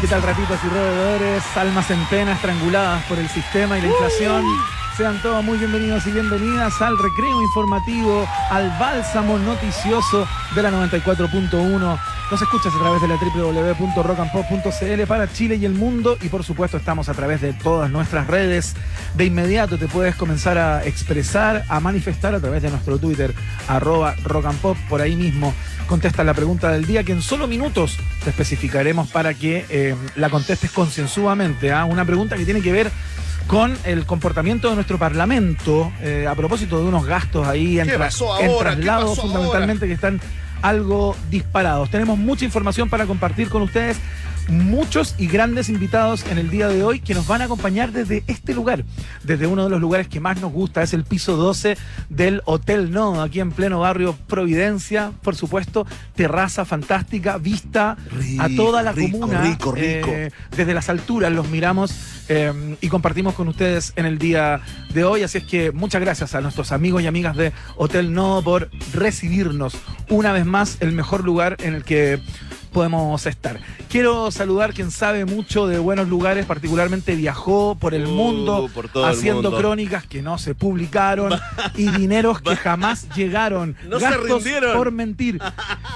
¿Qué tal, ratitos y roedores? Almas en pena, estranguladas por el sistema y la inflación. Sean todos muy bienvenidos y bienvenidas al recreo informativo, al bálsamo noticioso de la 94.1. Nos escuchas a través de la www.rockandpop.cl para Chile y el mundo y por supuesto estamos a través de todas nuestras redes. De inmediato te puedes comenzar a expresar, a manifestar a través de nuestro Twitter, arroba rockandpop, por ahí mismo. Contesta la pregunta del día que en solo minutos te especificaremos para que eh, la contestes concienzudamente. ¿ah? Una pregunta que tiene que ver con el comportamiento de nuestro Parlamento eh, a propósito de unos gastos ahí en, ¿Qué tra- traslados fundamentalmente que están algo disparados. Tenemos mucha información para compartir con ustedes, muchos y grandes invitados en el día de hoy que nos van a acompañar desde este lugar, desde uno de los lugares que más nos gusta, es el piso 12 del Hotel No, aquí en pleno barrio Providencia, por supuesto, terraza fantástica, vista a toda la Rico, comuna. rico, rico. eh, desde las alturas los miramos eh, y compartimos con ustedes en el día de hoy. Así es que muchas gracias a nuestros amigos y amigas de Hotel No por recibirnos una vez más el mejor lugar en el que podemos estar. Quiero saludar quien sabe mucho de buenos lugares, particularmente viajó por el Uh, mundo por todo el haciendo mundo. crónicas que no se publicaron y dineros que jamás llegaron. No se Gastos rindieron. por mentir.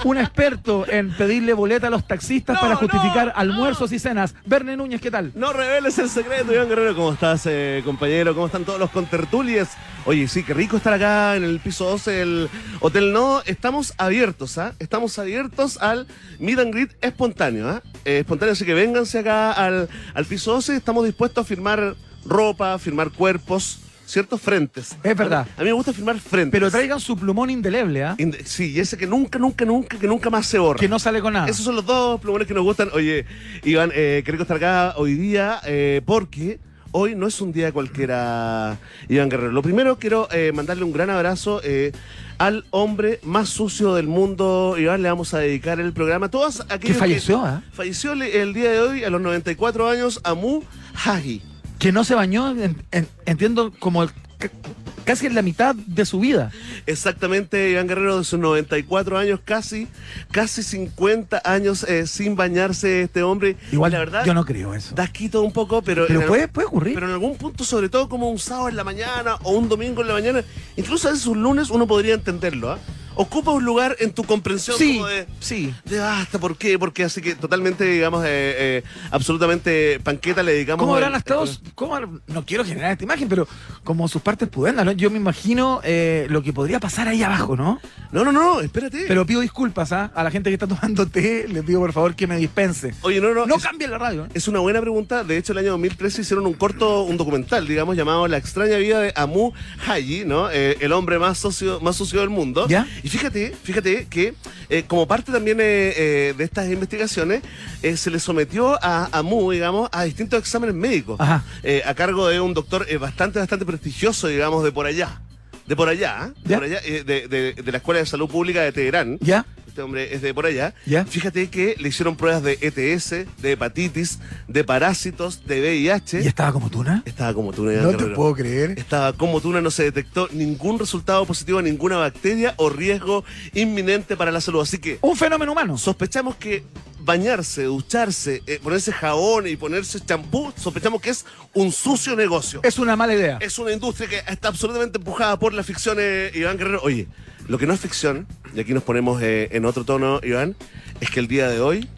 Un experto en pedirle boleta a los taxistas No, para justificar no, almuerzos y cenas. Verne Núñez, ¿qué tal? No reveles el secreto, Iván Guerrero. ¿Cómo estás, eh, compañero? ¿Cómo están todos los contertulies? Oye, sí, qué rico estar acá en el piso 12 del Hotel No. Estamos abiertos, ¿ah? Estamos abiertos al meet and greet espontáneo, ¿ah? Eh, espontáneo, así que vénganse acá al, al piso 12. Estamos dispuestos a firmar ropa, firmar cuerpos, ciertos frentes. Es verdad. A mí me gusta firmar frentes. Pero traigan su plumón indeleble, ¿ah? Inde- Sí, y ese que nunca, nunca, nunca, que nunca más se borra. Que no sale con nada. Esos son los dos plumones que nos gustan. Oye, Iván, eh, qué rico estar acá hoy día eh, porque hoy no es un día cualquiera, Iván Guerrero. Lo primero, quiero eh, mandarle un gran abrazo eh, al hombre más sucio del mundo. Iván, le vamos a dedicar el programa. Todos Que aquellos falleció, ¿ah? Falleció el, día de hoy, a los 94 años, Amu Haji. Que no se bañó, en- en- entiendo, como el- casi en la mitad de su vida. Exactamente, Iván Guerrero de sus 94 años, casi, casi 50 años eh, sin bañarse este hombre. Igual, la verdad, yo no creo eso. da quito un poco, pero... Pero en puede, puede ocurrir. Pero en algún punto, sobre todo como un sábado en la mañana o un domingo en la mañana, incluso a veces un lunes uno podría entenderlo, ¿ah? Ocupa un lugar en tu comprensión sí, como de, sí. de basta, ¿por qué? Porque así que totalmente, digamos, eh, eh, absolutamente panqueta le dedicamos... ¿Cómo habrán estado? no quiero generar esta imagen, pero como sus partes pudendas, ¿no? Yo me imagino eh, lo que podría pasar ahí abajo, ¿no? No, no, no, espérate. Pero pido disculpas ¿ah? a la gente que está tomando té, les pido por favor que me dispense. Oye, no, no, No es- cambien la radio. Es una buena pregunta. De hecho, el año 2013 hicieron un corto, un documental, digamos, llamado La extraña vida de Amu Haji, ¿no? El hombre más sucio, más sucio del mundo. ¿Ya? Y fíjate, fíjate que eh, como parte también eh, eh, de estas investigaciones, se le sometió a Amu, digamos, a distintos exámenes médicos. Ajá. a cargo de un doctor bastante, bastante prestigioso, digamos, de por allá. De por allá, ¿eh? de, por allá eh, de, de- de la Escuela de Salud Pública de Teherán. ¿Ya? Este hombre es de por allá. ¿Ya? Fíjate que le hicieron pruebas de ETS, de hepatitis, de parásitos, de VIH. ¿Y estaba como tuna? Estaba como tú, No te puedo creer. Estaba como tú, no se detectó ningún resultado positivo a ninguna bacteria o riesgo inminente para la salud. Así que Un fenómeno humano. sospechamos que bañarse, ducharse, eh, ponerse jabón y ponerse champú, sospechamos que es un sucio negocio. Es una mala idea. Es una industria que está absolutamente empujada por la ficción, eh, Iván Guerrero. Oye, lo que no es ficción, y aquí nos ponemos eh, en otro tono, Iván, es que el día de hoy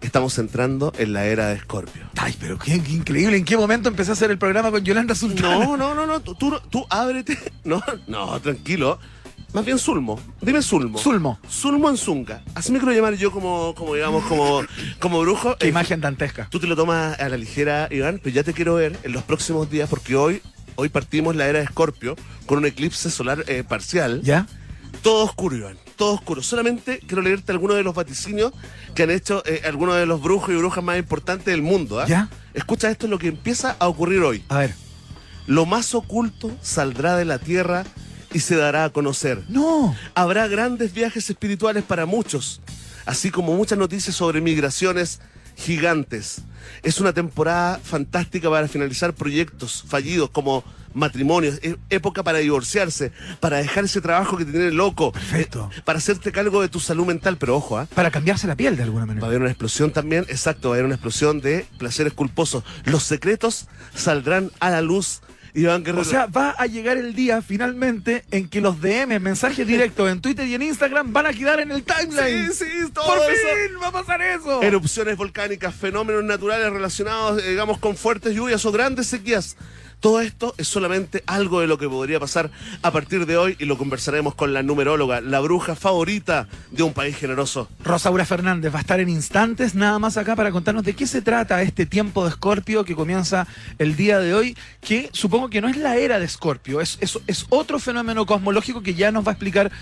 estamos entrando en la era de Escorpio. Ay, pero qué, qué increíble. ¿En qué momento empecé a hacer el programa con Yolanda Sultana? No, no, no, no, tú, tú, tú ábrete. No, no, tranquilo. Más bien Sulmo. Dime Sulmo. Sulmo. Sulmo en Zunga. Así me quiero llamar yo como, como digamos, como, como brujo. Qué Eh, imagen dantesca. Tú te lo tomas a la ligera, Iván, pero ya te quiero ver en los próximos días porque hoy, hoy partimos la era de Escorpio con un eclipse solar eh, parcial. ¿Ya? Todo oscuro, Iván. Todo oscuro. Solamente quiero leerte algunos de los vaticinios que han hecho eh, algunos de los brujos y brujas más importantes del mundo. ¿ah? ¿Ya? Escucha esto, es lo que empieza a ocurrir hoy. A ver. Lo más oculto saldrá de la tierra y se dará a conocer. No. Habrá grandes viajes espirituales para muchos, así como muchas noticias sobre migraciones gigantes. Es una temporada fantástica para finalizar proyectos fallidos como matrimonios, es época para divorciarse, para dejar ese trabajo que te tiene loco, Perfecto. eh, para hacerte cargo de tu salud mental, pero ojo, ¿ah? Para cambiarse la piel de alguna Va a manera. haber una explosión también, exacto, va a haber una explosión de placeres culposos. Los secretos saldrán a la luz. Iván Guerrero. O sea, va a llegar el día finalmente en que los DM, mensajes directos en Twitter y en Instagram van a quedar en el timeline. sí, sí, todo ¡Por eso. fin! ¡Va a pasar eso! Erupciones volcánicas, fenómenos naturales relacionados, eh, digamos, con fuertes lluvias o grandes sequías. Todo esto es solamente algo de lo que podría pasar a partir de hoy y lo conversaremos con la numeróloga, la bruja favorita de un país generoso. Rosaura Fernández va a estar en instantes nada más acá para contarnos de qué se trata este tiempo de Escorpio que comienza el día de hoy, que supongo que no es la era de Escorpio, es, es, es otro fenómeno cosmológico que ya nos va a explicar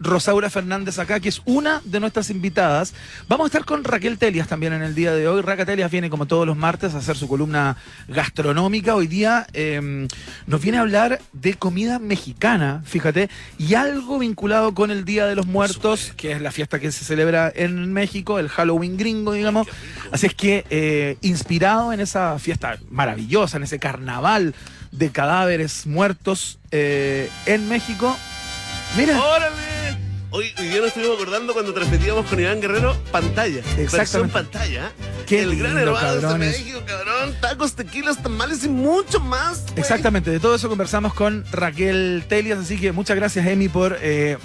Rosaura Fernández acá, que es una de nuestras invitadas. Vamos a estar con Raquel Telias también en el día de hoy. Raquel Telias viene como todos los martes a hacer su columna gastronómica. Hoy día eh, nos viene a hablar de comida mexicana, fíjate, y algo vinculado con el Día de los Muertos, que es la fiesta que se celebra en México, el Halloween gringo, digamos. Así es que, eh, inspirado en esa fiesta maravillosa, en ese carnaval de cadáveres muertos eh, en México, mira. ¡Órale! Hoy, hoy día nos estuvimos acordando cuando transmitíamos con Iván Guerrero pantalla. Exactamente. pantalla. Qué El gran lindo, hermano de. México, cabrón. Tacos, tequilas, tamales y mucho más. Exactamente, de todo eso conversamos con Raquel Telias, así que muchas gracias Emi por eh,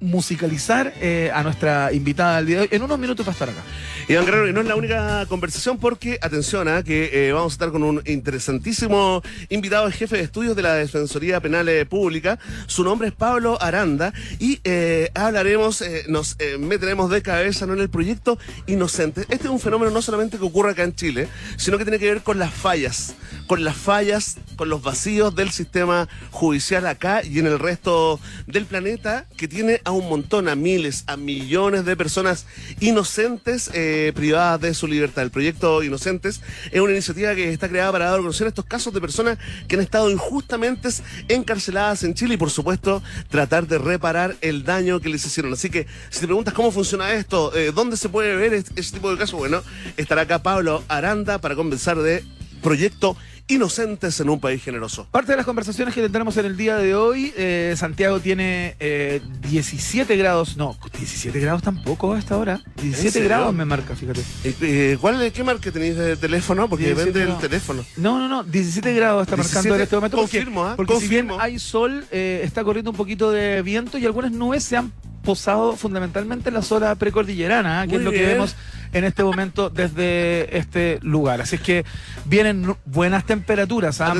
musicalizar eh, a nuestra invitada del día de hoy. En unos minutos va a estar acá. Iván Guerrero, y no es la única conversación porque, atención, ah, que eh, vamos a estar con un interesantísimo invitado, el jefe de estudios de la Defensoría Penal eh, Pública. Su nombre es Pablo Aranda y eh, hablaremos, nos meteremos de cabeza ¿no? en el proyecto Inocente. Este es un fenómeno no solamente que ocurre acá en Chile, sino que tiene que ver con las fallas, con las fallas, con los vacíos del sistema judicial acá y en el resto del planeta, que tiene un montón, a miles, a millones de personas inocentes eh, privadas de su libertad. El proyecto Inocentes es una iniciativa que está creada para dar a conocer estos casos de personas que han estado injustamente encarceladas en Chile y, por supuesto, tratar de reparar el daño que les hicieron. Así que, si te preguntas cómo funciona esto, eh, dónde se puede ver este tipo de casos, bueno, estará acá Pablo Aranda para conversar de proyecto Inocentes en un país generoso. Parte de las conversaciones que tendremos en el día de hoy, eh, Santiago tiene eh, 17 grados, no, 17 grados tampoco a esta hora. 17 serio? grados me marca, fíjate. Eh, eh, ¿Cuál es qué marca tenéis de teléfono? Porque 17 vende el grados. teléfono. No, no, no, 17 grados está 17, marcando en este momento. porque- confirmo, ¿ah? Porque si bien hay sol, eh, está corriendo un poquito de viento y algunas nubes se han posado fundamentalmente en la zona precordillerana, ¿ah? que Muy es lo que vemos en este momento desde este lugar. Así es que vienen buenas temperaturas. ¿ah?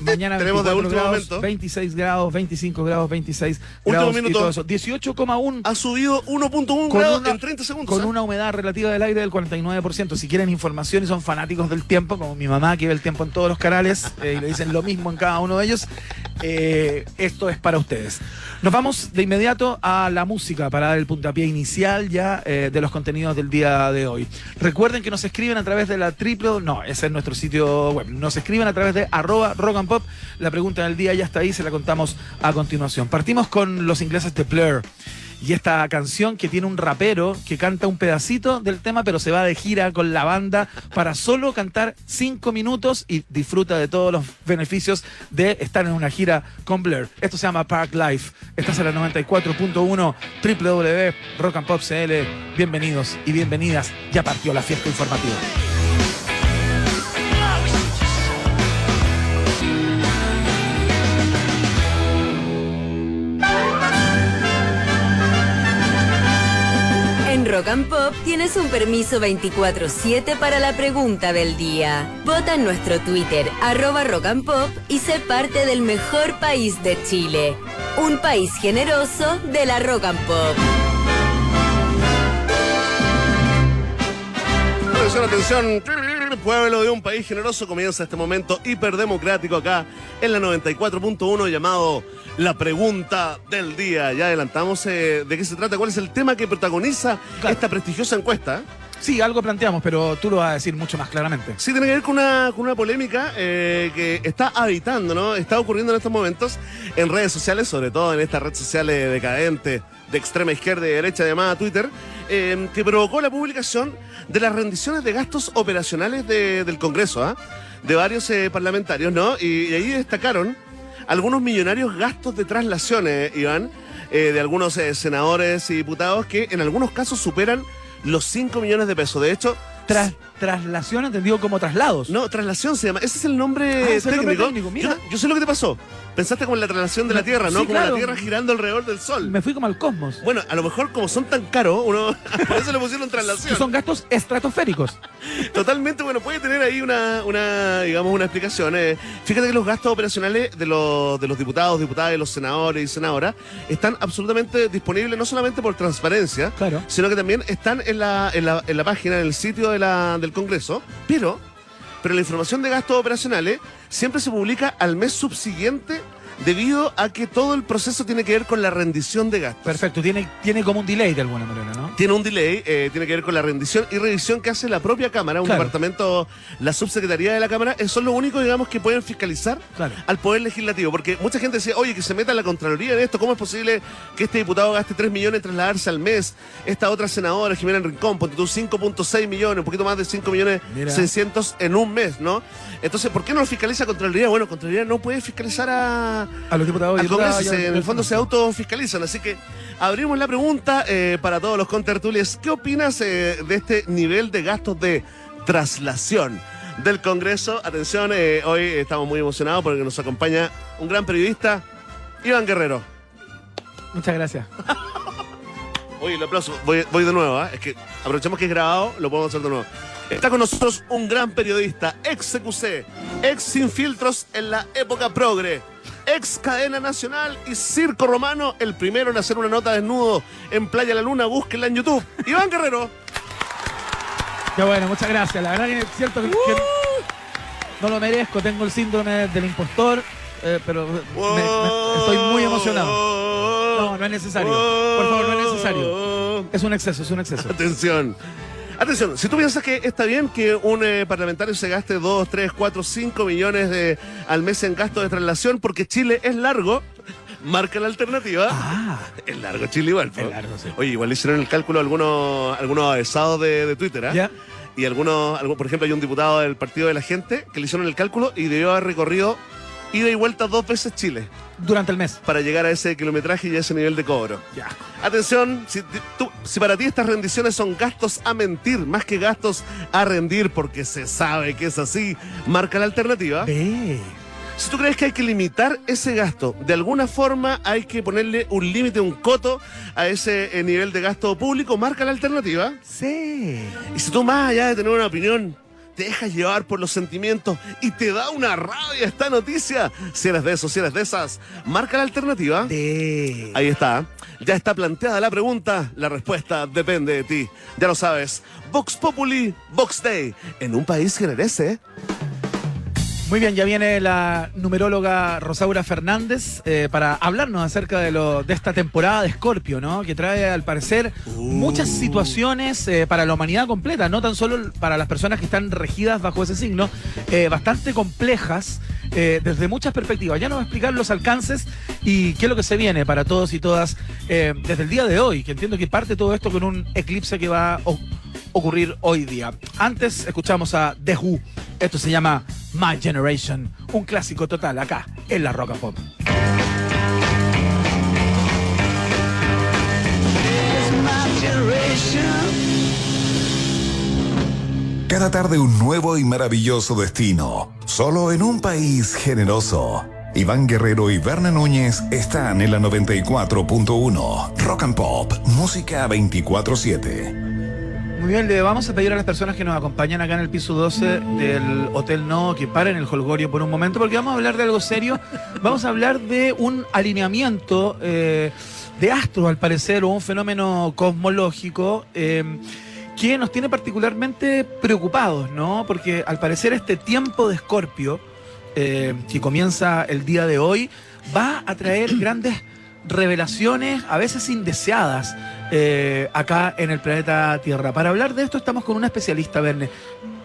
Mañana Tenemos de 24 último grados, momento. 26 grados, 25 grados, 26 Último grados y minuto. todo eso. 18,1 Ha subido 1.1 Con grados una- en 30 segundos. con ¿eh? una humedad relativa del aire del 49%. Si quieren información y son fanáticos del tiempo, como mi mamá que ve el tiempo en todos los canales eh, y le dicen lo mismo en cada uno de ellos, eh, esto es para ustedes. Nos vamos de inmediato a la música para dar el puntapié inicial ya eh, de los contenidos del día de hoy. Recuerden que nos escriben a través de la triple, no, ese es nuestro sitio web. Nos escriben a través de arroba rock pop. La pregunta del día ya está ahí, se la contamos a continuación. Partimos con los ingleses de Blur. Y esta canción que tiene un rapero que canta un pedacito del tema, pero se va de gira con la banda para solo cantar cinco minutos y disfruta de todos los beneficios de estar en una gira con Blur. Esto se llama Park Life. Estás en la 94.1 www Rock and Pop CL. Bienvenidos y bienvenidas. Ya partió la fiesta informativa. Rock and Pop tienes un permiso 24-7 para la pregunta del día. Vota en nuestro Twitter, arroba Rock and Pop, y sé parte del mejor país de Chile. Un país generoso de la Rock and Pop. Atención, atención. Pueblo de un país generoso comienza este momento hiperdemocrático acá en la 94.1 llamado La Pregunta del Día. Ya adelantamos eh, de qué se trata, cuál es el tema que protagoniza Claro. esta prestigiosa encuesta. Sí, algo planteamos, pero tú lo vas a decir mucho más claramente. Sí, tiene que ver con una, con una polémica eh, que está habitando, ¿no? Está ocurriendo en estos momentos en redes sociales, sobre todo en esta red social eh, decadente de extrema izquierda y derecha llamada Twitter, eh, que provocó la publicación de las rendiciones de gastos operacionales de- del Congreso, ¿ah? de varios eh, parlamentarios, ¿no? Y, y ahí destacaron algunos millonarios gastos de traslaciones, Iván, eh, de algunos eh, senadores y diputados que en algunos casos superan los 5 millones de pesos. De hecho, Tras, traslación entendido como traslados. no, traslación se llama. Ese es el nombre Ah, ese es el técnico. nombre técnico, mira. Yo, yo sé lo que te pasó. Pensaste como en la traslación de la Tierra, ¿no? Sí, como claro. la Tierra girando alrededor del Sol. Me fui como al cosmos. Bueno, a lo mejor como son tan caros, uno por eso le pusieron traslación. son gastos estratosféricos. Totalmente, bueno, puede tener ahí una, una digamos, una explicación. eh. Fíjate que los gastos operacionales de los, de los diputados, diputadas, de los senadores y senadoras están absolutamente disponibles, no solamente por transparencia, Claro. sino que también están en la, en la, en la página, en el sitio de la- Congreso, pero, pero la información de gastos operacionales siempre se publica al mes subsiguiente debido a que todo el proceso tiene que ver con la rendición de gastos. Perfecto, tiene, tiene como un delay de alguna manera, ¿no? Tiene un delay, eh, tiene que ver con la rendición y revisión que hace la propia Cámara, un Claro. departamento, la subsecretaría de la Cámara, eh, son los únicos, digamos, que pueden fiscalizar Claro. al Poder Legislativo. Porque mucha gente decía, oye, que se meta la Contraloría en esto, ¿cómo es posible que este diputado gaste 3 millones en trasladarse al mes? Esta otra senadora, Jimena Rincón, ponte tú 5.6 millones, un poquito más de 5 millones Mira. 600 en un mes, ¿no? Entonces, ¿por qué no lo fiscaliza Contraloría? Bueno, Contraloría no puede fiscalizar a, A los diputados al Congreso, y se- en el fondo se autofiscalizan. Así que abrimos la pregunta eh, para todos los contertulios. ¿Qué opinas eh, de este nivel de gastos de traslación del Congreso? Atención, eh, hoy estamos muy emocionados porque nos acompaña un gran periodista, Iván Guerrero. Muchas gracias. Oye, el aplauso. Voy, voy de nuevo, ¿ah? Es que aprovechamos que es grabado, lo podemos hacer de nuevo. Está con nosotros un gran periodista, ex CQC, ex Sin Filtros en la época progre, ex Cadena Nacional y Circo Romano, el primero en hacer una nota desnudo en Playa La Luna, búsquenla en YouTube. Iván Guerrero. Qué bueno, muchas gracias. La verdad que es cierto que, que no lo merezco, tengo el síndrome del impostor, eh, pero me- me- estoy muy emocionado. No, no es necesario. Por favor, no es necesario. Es un exceso, es un exceso. Atención. Atención, si tú piensas que está bien que un eh, parlamentario se gaste 2, 3, 4, 5 millones de, al mes en gasto de traslación porque Chile es largo, marca la alternativa. Ah, Es largo Chile igual. Es largo, sí. Oye, igual le hicieron el cálculo a algunos, algunos avesados de, de Twitter, ¿ah? ya. Y algunos, por ejemplo, hay un diputado del Partido de la Gente que le hicieron el cálculo y debió haber recorrido ida y vuelta dos veces Chile Durante el mes. para llegar a ese kilometraje y a ese nivel de cobro. Ya. Atención, si, ti- tú- si para ti estas rendiciones son gastos a mentir más que gastos a rendir, porque se sabe que es así, marca la alternativa. Ve. Si tú crees que hay que limitar ese gasto, de alguna forma hay que ponerle un límite, un coto a ese eh, nivel de gasto público, marca la alternativa. Sí. Y si tú más allá de tener una opinión, te dejas llevar por los sentimientos y te da una rabia esta noticia, si eres de esos, si eres de esas, marca la alternativa. Ahí está. Ya está planteada la pregunta. La respuesta depende de ti. Ya lo sabes. Vox Populi, Vox Day. En un país que merece. Muy bien, ya viene la numeróloga Rosaura Fernández eh, para hablarnos acerca de, lo, de esta temporada de Escorpio, ¿no? Que trae, al parecer, muchas situaciones eh, para la humanidad completa, no tan solo para las personas que están regidas bajo ese signo, eh, bastante complejas desde muchas perspectivas. Ya nos va a explicar los alcances y qué es lo que se viene para todos y todas desde el día de hoy, que entiendo que parte todo esto con un eclipse que va a ocurrir hoy día. Antes escuchamos a The Who. Esto se llama My Generation, un clásico total acá en la Rock and Pop. Cada tarde un nuevo y maravilloso destino, solo en un país generoso. Iván Guerrero y Berna Núñez están en la 94.1 Rock and Pop, música 24/7. Muy bien, le vamos a pedir a las personas que nos acompañan acá en el piso 12 del Hotel No que paren el holgorio por un momento, porque vamos a hablar de algo serio. Vamos a hablar de un alineamiento eh, de astros, al parecer, o un fenómeno cosmológico. eh, que nos tiene particularmente preocupados, ¿no? Porque al parecer este tiempo de Escorpio, eh, que comienza el día de hoy, va a traer grandes revelaciones, a veces indeseadas, eh, acá en el planeta Tierra. Para hablar de esto estamos con una especialista, Verne.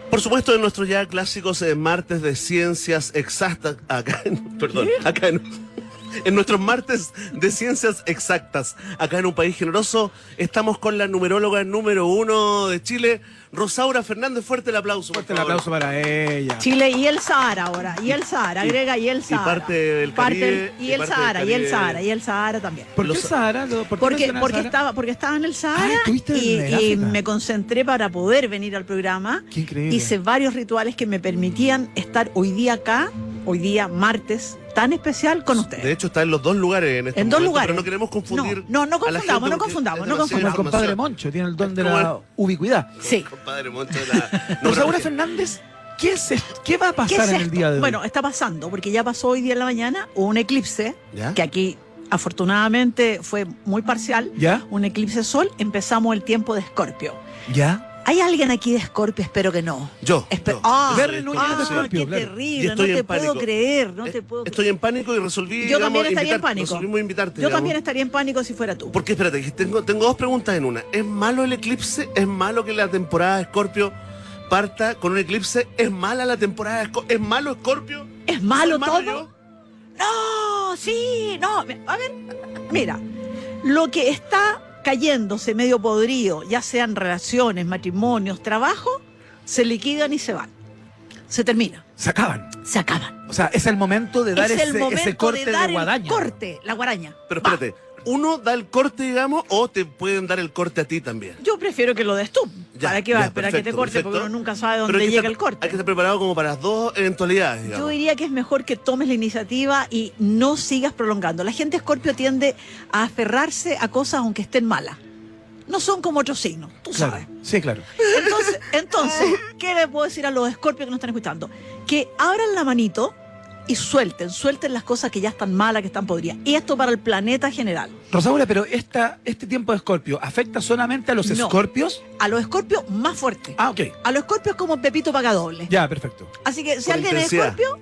Por supuesto, en nuestros ya clásicos eh, martes de ciencias exactas, acá en, perdón, acá en, en nuestros martes de ciencias exactas, acá en un país generoso, estamos con la numeróloga número uno de Chile, Rosaura Fernández. Fuerte el aplauso. por Fuerte el aplauso para ella. Chile y el Sahara ahora, y el Sahara, agrega y el Sahara. parte del Parte Caribe, del- y y el parte del Sahara, y el. Sahara, y el Sahara también. ¿Por qué Sahara? ¿Por qué Porque, Sahara? estaba, porque estaba en el Sahara Ah, estuviste y, el y me concentré para poder venir al programa. Qué increíble. Hice varios rituales que me permitían estar hoy día acá, hoy día martes, tan especial con ustedes. De hecho, está en los dos lugares en este En dos momento, lugares. Pero no queremos confundir. No, no, confundamos, no confundamos, es no Como el compadre. Moncho, tiene el don de ¿Cómo la ubicuidad. sí. Compadre Moncho de la. Rosaura. Fernández, ¿qué, es esto? ¿qué va a ¿Qué pasar es en el día de hoy? Bueno, está pasando, porque ya pasó hoy día en la mañana hubo un eclipse, ¿Ya? que aquí afortunadamente fue muy parcial. ¿Ya? Un eclipse sol, empezamos el tiempo de Escorpio. ¿Ya? ¿Hay alguien aquí de Escorpio? Espero que no. Yo. Espe- yo. Ah, Núñez ah, qué terrible, no te puedo pánico. creer, no Eh, te puedo Estoy en pánico y resolví. Yo digamos, también estaría en pánico. Resolvimos invitarte. Yo digamos. también estaría en pánico si fuera tú. Porque espérate, tengo, tengo dos preguntas en una. ¿Es malo el eclipse? ¿Es malo que la temporada de Escorpio parta con un eclipse? ¿Es mala la temporada de Escorpio? ¿Es malo Escorpio? ¿Es malo ¿Soy todo? yo? No, sí, no. A ver, mira, lo que está cayéndose medio podrido, ya sean relaciones, matrimonios, trabajo, se liquidan y se van. Se termina, Se acaban. se acaban. O sea, es el momento de dar es ese, el momento ese corte de dar guadaña. corte, la guaraña. Pero Va. ¿Uno da el corte, digamos, o te pueden dar el corte a ti también? Yo prefiero que lo des tú. Ya, ¿Para qué vas a ya, esperar que te corte? perfecto. Porque uno nunca sabe dónde llega estar- el corte. Hay que estar preparado como para las dos eventualidades, digamos. Yo diría que es mejor que tomes la iniciativa y no sigas prolongando. La gente Escorpio tiende a aferrarse a cosas aunque estén malas. No son como otros signos, tú Claro. sabes. Sí, claro. Entonces, entonces, ¿qué le puedo decir a los Escorpios que nos están escuchando? Que abran la manito y suelten, suelten las cosas que ya están malas, que están podridas. Y esto para el planeta general. Rosaura, pero esta, este tiempo de Escorpio, ¿afecta solamente a los No. Escorpios? A los Escorpios más fuerte. Ah, ok. A los Escorpios como Pepito paga doble. Ya, perfecto. Así que si alguien intensidad. es Escorpio,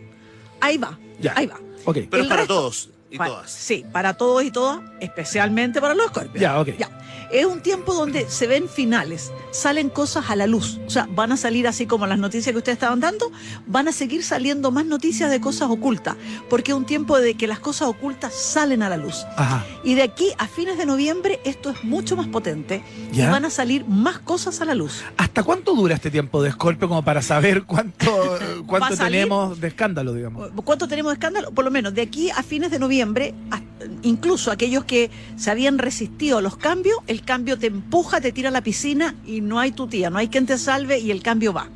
ahí va. Ya. Ahí va. Ok. Pero el es para resto- todos y Pa- todas. Sí, para todos y todas, especialmente para los escorpios. Ya, ok. Es un tiempo donde se ven finales, salen cosas a la luz. O sea, van a salir así como las noticias que ustedes estaban dando, van a seguir saliendo más noticias de cosas ocultas, porque es un tiempo de que las cosas ocultas salen a la luz. Ajá. Y de aquí a fines de noviembre esto es mucho más potente Ya. y van a salir más cosas a la luz. ¿Hasta cuánto dura este tiempo de Escorpio como para saber cuánto, cuánto tenemos de escándalo, digamos? ¿Cuánto tenemos de escándalo? Por lo menos de aquí a fines de noviembre, incluso aquellos que se habían resistido a los cambios, el cambio te empuja, te tira a la piscina y no hay tu tía, no hay quien te salve y el cambio va.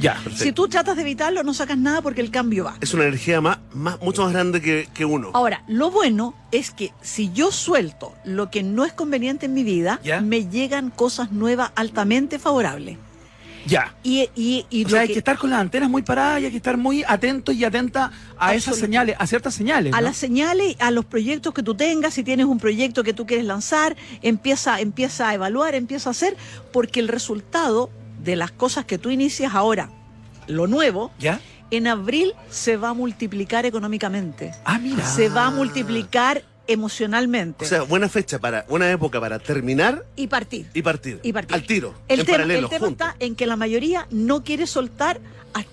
Ya. Perfecto. Si tú tratas de evitarlo, no sacas nada porque el cambio va. Es una energía más, más, mucho más grande que, que uno. Ahora, lo bueno es que si yo suelto lo que no es conveniente en mi vida, ¿Ya? me llegan cosas nuevas altamente favorables. Ya. Y, y, y O sea, hay que- que estar con las antenas muy paradas y hay que estar muy atento y atenta a esas señales, a ciertas señales. a ¿no? las señales, a los proyectos que tú tengas, si tienes un proyecto que tú quieres lanzar, empieza, empieza a evaluar, empieza a hacer, porque el resultado de las cosas que tú inicias ahora, lo nuevo, ¿Ya? en abril se va a multiplicar económicamente, Ah, mira. se va a multiplicar emocionalmente O sea, buena fecha para, buena época para terminar y partir. y partir. Y partir. Al tiro. El en tema, paralelo, el tema juntos. está en que la mayoría no quiere soltar.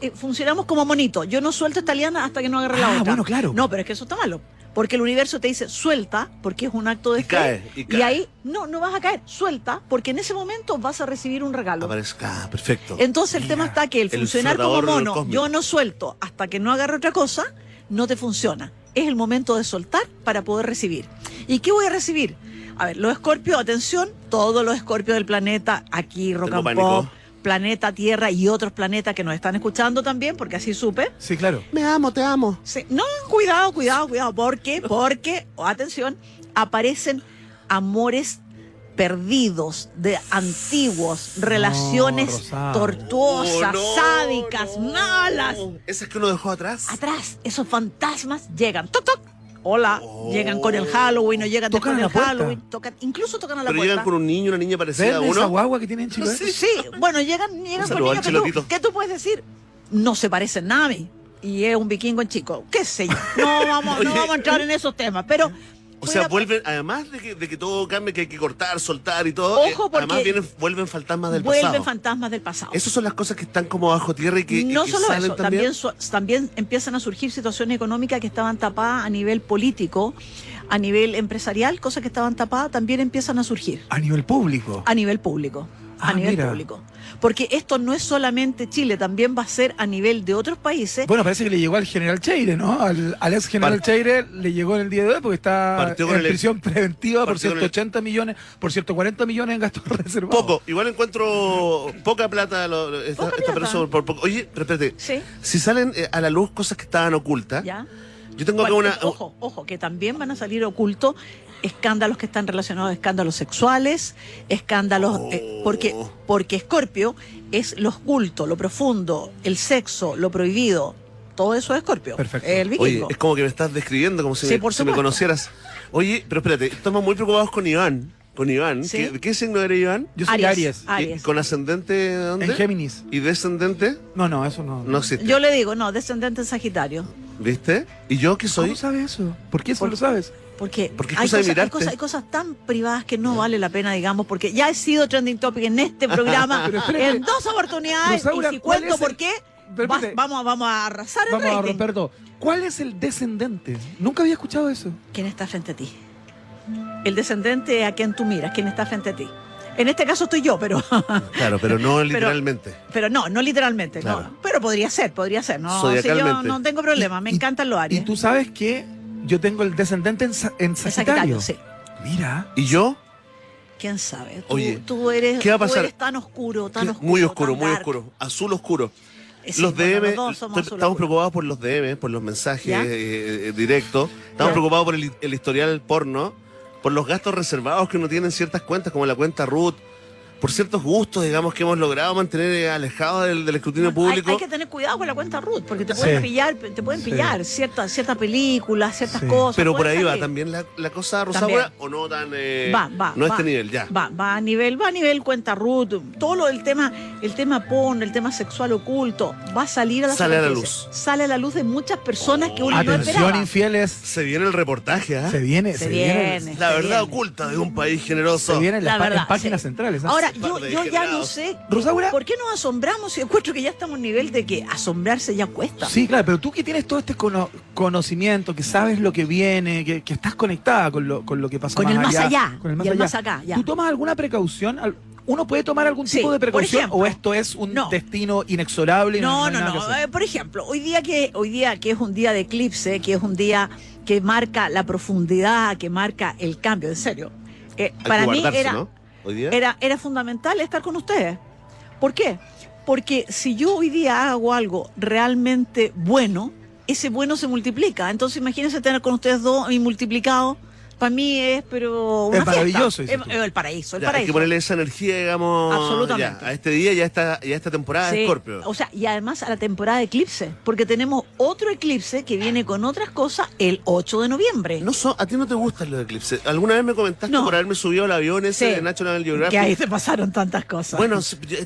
eh, Funcionamos como monito. Yo no suelto esta liana hasta que no agarre la Ah, otra. bueno, claro. No, pero es que eso está malo. Porque el universo te dice suelta, porque es un acto de Y fe. cae, y cae. ahí no, no vas a caer. Suelta, porque en ese momento vas a recibir un regalo. Aparezca, ah, perfecto. Entonces el Mira, tema está que el, el funcionar como mono, yo no suelto hasta que no agarre otra cosa, no te funciona. Es el momento de soltar para poder recibir. ¿Y qué voy a recibir? A ver, los escorpios, atención, todos los escorpios del planeta, aquí. Pop, Planeta Tierra y otros planetas que nos están escuchando también, porque así supe. Sí, claro. Me amo, te amo. Sí, No, cuidado, cuidado, cuidado, porque, porque, atención, aparecen amores perdidos de antiguos, relaciones tortuosas, Oh, no, sádicas, no. malas. Esas que uno dejó atrás. Atrás, esos fantasmas llegan, toc, toc. Hola, Oh. llegan con el Halloween o llegan Tocan después del la puerta. Halloween, tocan, incluso tocan a la Pero puerta. llegan con un niño, una niña parecida a ¿Ven esa uno. guagua que tiene en Chile? Sí, bueno, llegan, llegan con niños que tú, Chelotito. ¿qué tú puedes decir? No se parecen nada a mí. Y es un vikingo en chico. ¿Qué sé yo? No vamos, no vamos a entrar en esos temas. Pero O sea, vuelven, además de que, de que todo cambie, que hay que cortar, soltar y todo, Ojo, eh, además porque vienen, vuelven fantasmas del vuelven pasado. fantasmas del pasado. Esas son las cosas que están como bajo tierra y que, y no que solo salen eso, también. también, también empiezan a surgir situaciones económicas que estaban tapadas a nivel político, a nivel empresarial, cosas que estaban tapadas también empiezan a surgir A nivel público. a nivel público. Ah, a nivel mira. público. Porque esto no es solamente Chile, también va a ser a nivel de otros países. Bueno, parece que le llegó al general Cheire, ¿no? Al, al ex general Part- Cheire le llegó en el día de hoy porque está en el- prisión preventiva por partió con el- 180 millones, por 140 millones en gastos reservados. Poco, igual encuentro poca plata lo- lo- esta, Poca esta plata. persona por poco. Oye, espérate, Sí. si salen eh, a la luz cosas que estaban ocultas, ¿Ya? yo tengo acá Bueno, una... Ojo, ojo, que también van a salir ocultos escándalos que están relacionados a escándalos sexuales, escándalos, eh, porque, Oh. porque Escorpio es lo oculto, lo profundo, el sexo, lo prohibido. Todo eso es Escorpio. Perfecto. El Oye, vikingo. es como que me estás describiendo como si, Sí, me, por si me supuesto. conocieras. Oye, pero espérate, estamos muy preocupados con Iván. Con Iván. Sí. ¿Qué, qué signo eres Iván? Yo soy Aries. Aries. ¿Y ¿Con ascendente dónde? En Géminis. ¿Y descendente? No, no, eso no. No existe. Yo le digo, no, descendente en Sagitario. ¿Viste? ¿Y yo qué soy? ¿Cómo sabes eso? ¿Por qué eso Por- lo sabes? Porque, hay, cosas, hay, mirarte. cosas, hay cosas tan privadas que no vale la pena, digamos, porque ya he sido trending topic en este programa en dos oportunidades. Rosaura, y si ¿cuál cuento por qué, vas- vamos, vamos a arrasar el Vamos a rating. romper todo. ¿Cuál es el descendente? Nunca había escuchado eso. ¿Quién está frente a ti? El descendente a quien tú miras, quién está frente a ti. En este caso estoy yo, pero, Claro, pero no literalmente. pero no, no literalmente, Claro. no. Pero podría ser, podría ser. No, si yo no tengo problema, me Y- encantan los Y Aries. tú sabes que yo tengo el descendente en, Sa- en Sagitario. sí. Mira. ¿Y yo? ¿Quién sabe? Tú, Oye, tú eres, ¿qué va a tú pasar? eres tan oscuro, tan oscuro. muy oscuro, muy dark. oscuro. Azul oscuro. Eh, sí, los bueno, DM, los estamos oscuro. preocupados por los DM, por los mensajes eh, eh, directos. Estamos Ya. preocupados por el, el historial porno, por los gastos reservados que uno tiene en ciertas cuentas, como la cuenta Root, por ciertos gustos, digamos, que hemos logrado mantener eh, alejados del, del escrutinio público. hay que tener cuidado con la cuenta Ruth, porque te pueden Sí. pillar, te pueden Sí. pillar ciertas ciertas películas, ciertas Sí. cosas. Pero por ahí va también la, la cosa También. o no tan. eh, Va, va, no a va. este nivel, ya. Va, va a nivel, va a nivel cuenta Ruth, todo lo del tema, el tema porno, el tema sexual oculto, va a salir a la Sale a la luz. Sale a la luz de muchas personas que uno no Atención, esperaba. infieles. Se viene el reportaje, ¿ah? Se viene, Se se, viene. viene. La se verdad viene. oculta de un país generoso. Se viene en La las en verdad, páginas sí. centrales. ¿ah? Ahora, Yo, yo ya no sé Rosaura. por qué nos asombramos y encuentro que ya estamos en un nivel de que asombrarse ya cuesta. Sí, claro, pero tú que tienes todo este cono- conocimiento, que sabes lo que viene, que, que estás conectada con lo, con lo que pasa Con más el más allá, con el más y el allá. más acá, ya. ¿Tú tomas alguna precaución? Al- ¿Uno puede tomar algún Sí, tipo de precaución ejemplo. o esto es un No. destino inexorable? No, no, no. Eh, por ejemplo, hoy día que hoy día que es un día de eclipse, que es un día que marca la profundidad, que marca el cambio, en serio. Eh, para mí era, ¿no? Era era fundamental estar con ustedes. ¿Por qué? Porque si yo hoy día hago algo realmente bueno, ese bueno se multiplica. Entonces imagínense tener con ustedes dos y multiplicado. Para mí es, pero. Una Es maravilloso, fiesta. dices Es- tú. es el paraíso, el Ya, hay paraíso. que ponerle esa energía, digamos. Absolutamente. ya, a este día, ya esta, ya esta temporada de Sí, Scorpio. O sea, y además a la temporada de eclipse, porque tenemos otro eclipse que viene con otras cosas el 8 de noviembre. No so- a ti no te gustan los eclipses. ¿Alguna vez me comentaste No. por haberme subido al avión ese Sí. de National Geographic? que ahí te pasaron tantas cosas. Bueno,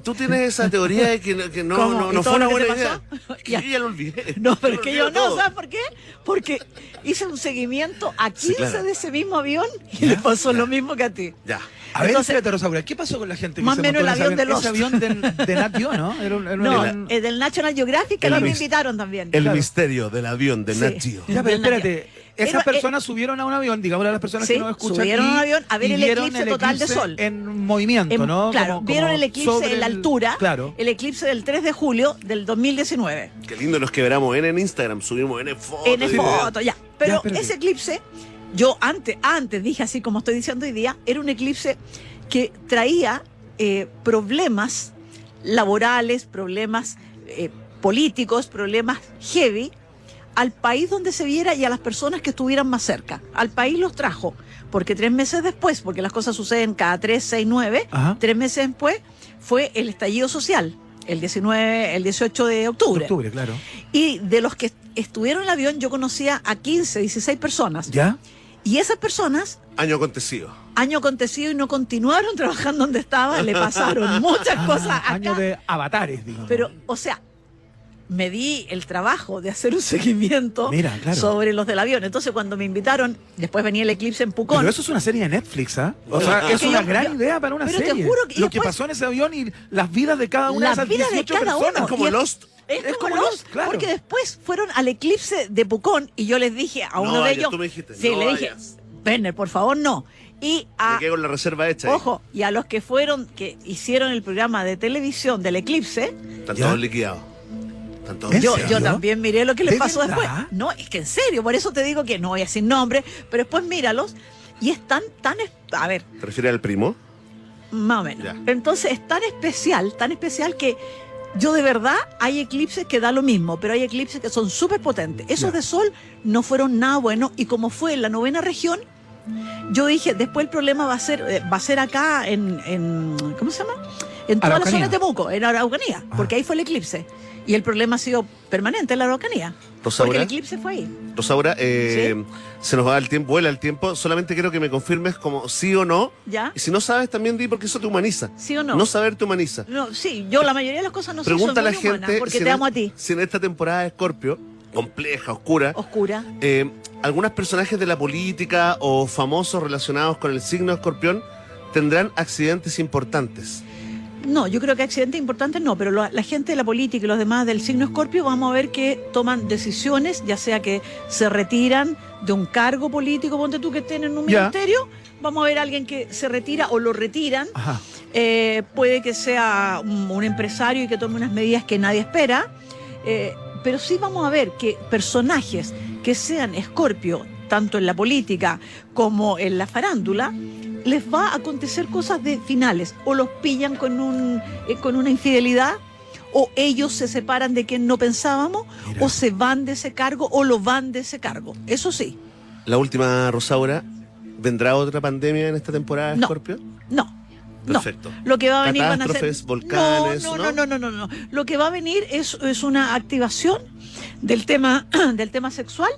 tú tienes esa teoría de que, no- que no, ¿Cómo? no, ¿Y fue una lo que buena idea. Es que Ya. yo ya lo olvidé. no, pero es que yo no, todo. ¿sabes por qué? Porque hice un seguimiento a 15 Sí, claro. de ese mismo avión y le pasó lo mismo que a ti. Ya. A ver, espérate, Rosaura, ¿qué pasó con la gente que Más se o menos montó el en avión de Ese avión del- de Nat Geo, ¿no? Era un, era un No, el del National Geographic que a mí me invitaron también. El Claro. misterio del avión de Sí. Nat Geo. Ya, pero espérate, esas Era- personas subieron a un avión, digamos a las personas Sí, que nos escuchan. subieron a un avión a ver el eclipse total de sol. En movimiento, En- ¿no? Claro, Como- vieron como el eclipse en la el- altura, Claro. el eclipse del 3 de julio del 2019. Qué lindo nos quebramos N en Instagram. Subimos N fotos. En y el videos. foto, ya. Pero ese eclipse, yo antes, antes dije así como estoy diciendo hoy día, era un eclipse que traía eh, problemas laborales, problemas eh, políticos, problemas heavy al país donde se viera y a las personas que estuvieran más cerca. Al país los trajo, porque tres meses después, porque las cosas suceden cada tres, seis, nueve, Ajá. tres meses después fue el estallido social, el 19, el 18 de octubre. Octubre, claro. Y de los que estuvieron en el avión, yo conocía a 15, 16 personas. ¿Ya? Y esas personas, Año acontecido. año acontecido y no continuaron trabajando donde estaban, le pasaron muchas Ah, cosas Año acá. de avatares, digamos. Pero, o sea, me di el trabajo de hacer un seguimiento Mira, claro. sobre los del avión. Entonces, cuando me invitaron, después venía el eclipse en Pucón. Pero eso es una serie de Netflix, ¿ah? O sea, Es es que una yo- gran yo- idea para una pero te serie. juro que- Lo que pasó en ese avión y las vidas de cada una Las de esas vidas de 18 cada personas. uno. Como Lost. Es, Es como como los, Lost, claro. porque después fueron al eclipse de Pucón y yo les dije a No uno de ellos, tú me dijiste, sí, no le dije. Werner, por favor, no. Y a, Me quedé con la reserva hecha. ahí. ojo, y a los que fueron, que hicieron el programa de televisión del eclipse, Están todos liquidados. Están todos ¿En yo, yo también miré lo que les ¿De pasó verdad? después. No, es que en serio, por eso te digo que no voy a decir nombre, pero después míralos y es tan, a ver, ¿Te refieres al primo? Más o menos. Ya. Entonces es tan especial, tan especial que yo de verdad hay eclipses que da lo mismo, pero hay eclipses que son súper potentes. Esos Ya. de sol no fueron nada buenos y como fue en la novena región, yo dije, después el problema va a ser, eh, va a ser acá en, en- ¿cómo se llama? En toda la Araucanía. zona de Temuco, en Araucanía, Ah. porque ahí fue el eclipse. Y el problema ha sido permanente en la Araucanía. Rosaura. Porque el eclipse fue ahí. Rosaura, eh, se nos va el tiempo, vuela el tiempo. Solamente quiero que me confirmes como sí o no. ¿Ya? Y si no sabes, también di porque eso te humaniza. ¿Sí o no? No saber te humaniza. No, sí, yo la mayoría de las cosas no sé, Pregunta a la gente porque si te en- amo a ti. si en esta temporada de Scorpio, compleja, oscura, Oscura. eh, algunos personajes de la política o famosos relacionados con el signo de escorpión tendrán accidentes importantes. No, yo creo que accidentes importantes no, pero lo- la gente de la política y los demás del signo Escorpio vamos a ver que toman decisiones, ya sea que se retiran de un cargo político, ponte tú que estén en un ministerio, vamos a ver a alguien que se retira o lo retiran, eh, puede que sea un, un empresario y que tome unas medidas que nadie espera, eh, pero sí vamos a ver que personajes que sean Escorpio, tanto en la política como en la farándula, les va a acontecer cosas de finales, o los pillan con, un, eh, con una infidelidad, o ellos se separan de quien no pensábamos, Mira. o se van de ese cargo, o lo van de ese cargo. Eso sí, La última, Rosaura, ¿vendrá otra pandemia en esta temporada de No. Escorpio? no. Perfecto. No, lo que va a venir van a ser Catástrofes, volcanes, no, ¿no? no, no, no, no, no, no. Lo que va a venir es, es una activación del tema del tema sexual.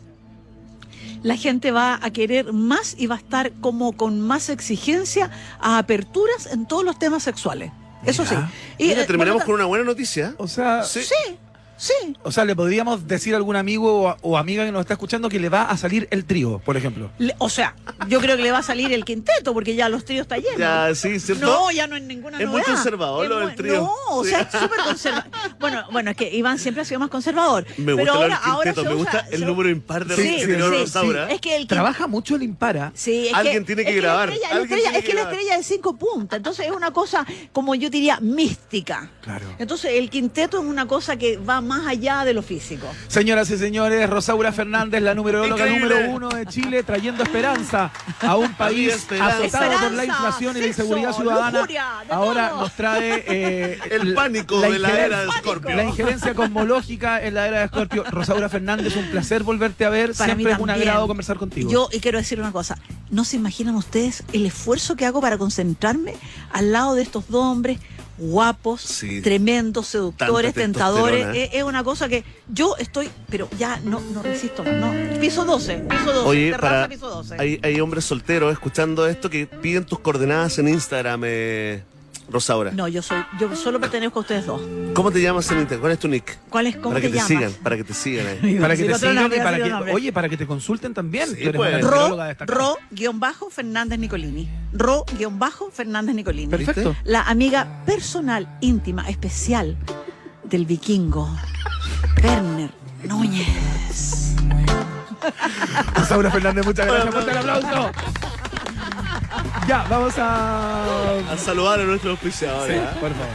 La gente va a querer más y va a estar como con más exigencia a aperturas en todos los temas sexuales. Eso sí. Y, Mira, eh, terminamos bueno, con una buena noticia. O sea, Sí. Sí, sí. o sea, le podríamos decir a algún amigo o, o amiga que nos está escuchando que le va a salir el trío, por ejemplo. Le- o sea, yo creo que le va a salir el quinteto porque ya los tríos está llenos. Ya, sí, ¿cierto? No, ya no hay ninguna Es muy novedad. conservador Es lo del muy- trío. No, o Sí. sea, es súper conservador. Bueno, bueno, es que Iván siempre ha sido más conservador. Me gusta pero ahora, ahora quinteto, se me usa- gusta el se- número impar de Sí, sí, Rosaura. Es que el quin- Trabaja mucho el impara. Sí, es Alguien que, tiene que es grabar, estrella- estrella- tiene es que la estrella de cinco puntas. Entonces es una cosa, como yo diría, mística. Claro. Entonces el quinteto es una cosa que va más allá de lo físico. Señoras y señores, Rosaura Fernández, la numeróloga número uno de Chile, trayendo esperanza a un país esperanza. azotado por la inflación y la inseguridad ciudadana. lujuria, Ahora todo. nos trae eh, El pánico de la era de Scorpio. La injerencia cosmológica en la era de Scorpio. Rosaura Fernández, un placer volverte a ver. Para Siempre es un agrado conversar contigo. Yo, y quiero decir una cosa, no se imaginan ustedes el esfuerzo que hago para concentrarme al lado de estos dos hombres guapos, Sí. tremendos, seductores, tentadores. Es, es una cosa que yo estoy, pero ya no, no resisto. No. Piso 12, piso 12, Oye, terraza, para, piso 12. hay, hay hombres solteros escuchando esto que piden tus coordenadas en Instagram, eh, Rosaura. No, yo soy, yo solo pertenezco a ustedes dos. ¿Cómo te llamas en Instagram? ¿Cuál es tu nick? ¿Cuál es, cómo Para que te te llamas? sigan, para que te sigan ahí. para que te te sigan y nombres, para que, oye, para que te consulten también. Sí, pues. Ro. Ro, guion bajo, Fernández Nicolini. Ro, guion bajo, Fernández Nicolini. Perfecto. La amiga personal, íntima, especial del vikingo, Werner Núñez. Rosaura Fernández, muchas gracias. Fuerte el aplauso. Ya, vamos a. A saludar a nuestros auspiciadores. Sí, ¿ah? por favor.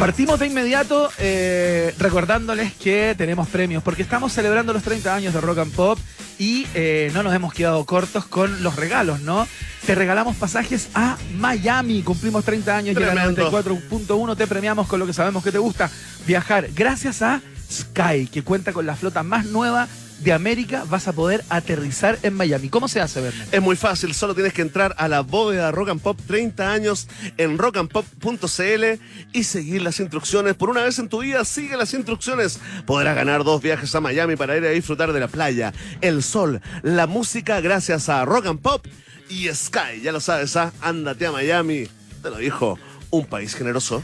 Partimos de inmediato eh, recordándoles que tenemos premios, porque estamos celebrando los 30 años de Rock and Pop y eh, no nos hemos quedado cortos con los regalos, ¿no? Te regalamos pasajes a Miami, cumplimos 30 años y en la Tremendo. 94.1 te premiamos con lo que sabemos que te gusta, viajar. Gracias a Sky, que cuenta con la flota más nueva de América, vas a poder aterrizar en Miami. ¿Cómo se hace, Bernie? Es muy fácil, solo tienes que entrar a la bóveda Rock and Pop 30 años en rockandpop.cl y seguir las instrucciones. Por una vez en tu vida, sigue las instrucciones. Podrás ganar dos viajes a Miami para ir a disfrutar de la playa, el sol, la música, gracias a Rock and Pop y Sky. Ya lo sabes, ¿ah? ándate a Miami. Te lo dijo un país generoso.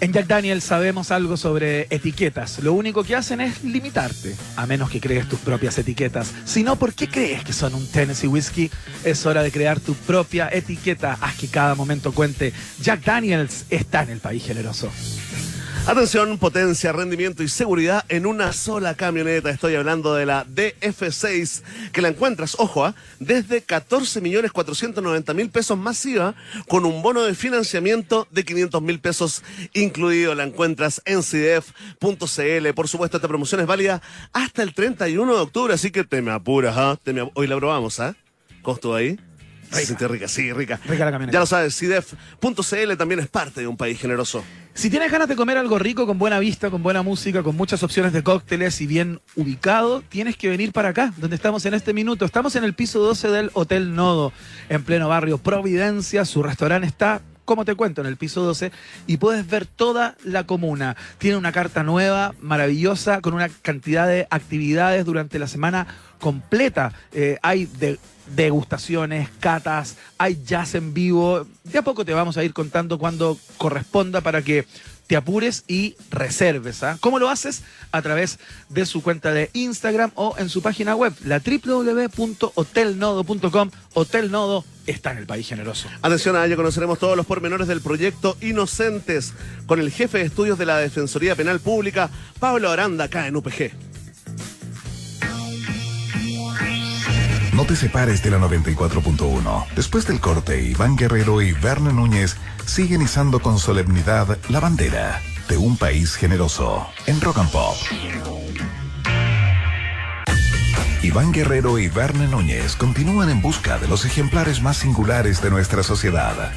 En Jack Daniels sabemos algo sobre etiquetas. Lo único que hacen es limitarte, a menos que crees tus propias etiquetas. Si no, ¿por qué crees que son un Tennessee Whiskey? Es hora de crear tu propia etiqueta. Haz que cada momento cuente. Jack Daniels está en el país generoso. Atención, potencia, rendimiento y seguridad en una sola camioneta. Estoy hablando de la DF6, que la encuentras, ojo, ¿ah? desde 14 millones 490 mil pesos masiva, con un bono de financiamiento de 500 mil pesos incluido. La encuentras en CDF.cl. Por supuesto, esta promoción es válida hasta el 31 de octubre, así que te me apuras, ¿ah? Me- Hoy la probamos, ¿ah? ¿Costo ahí? Se siente rica, sí, rica. Rica la camioneta. Ya lo sabes, CDF.cl también es parte de un país generoso. Si tienes ganas de comer algo rico, con buena vista, con buena música, con muchas opciones de cócteles y bien ubicado, tienes que venir para acá, donde estamos en este minuto. Estamos en el piso 12 del Hotel Nodo, en pleno barrio Providencia. Su restaurante está, como te cuento, en el piso 12 y puedes ver toda la comuna. Tiene una carta nueva, maravillosa, con una cantidad de actividades durante la semana completa. Eh, hay de degustaciones, catas, hay jazz en vivo. De a poco te vamos a ir contando cuando corresponda para que te apures y reserves. ¿ah? ¿Cómo lo haces? A través de su cuenta de Instagram o en su página web, la www.hotelnodo.com. Hotel Nodo está en el país generoso. Atención a ello, conoceremos todos los pormenores del proyecto Inocentes con el jefe de estudios de la Defensoría Penal Pública, Pablo Aranda, acá en UPG. No te separes de la 94.1. Después del corte, Iván Guerrero y Verne Núñez siguen izando con solemnidad la bandera de un país generoso en Rock and Pop. Iván Guerrero y Verne Núñez continúan en busca de los ejemplares más singulares de nuestra sociedad.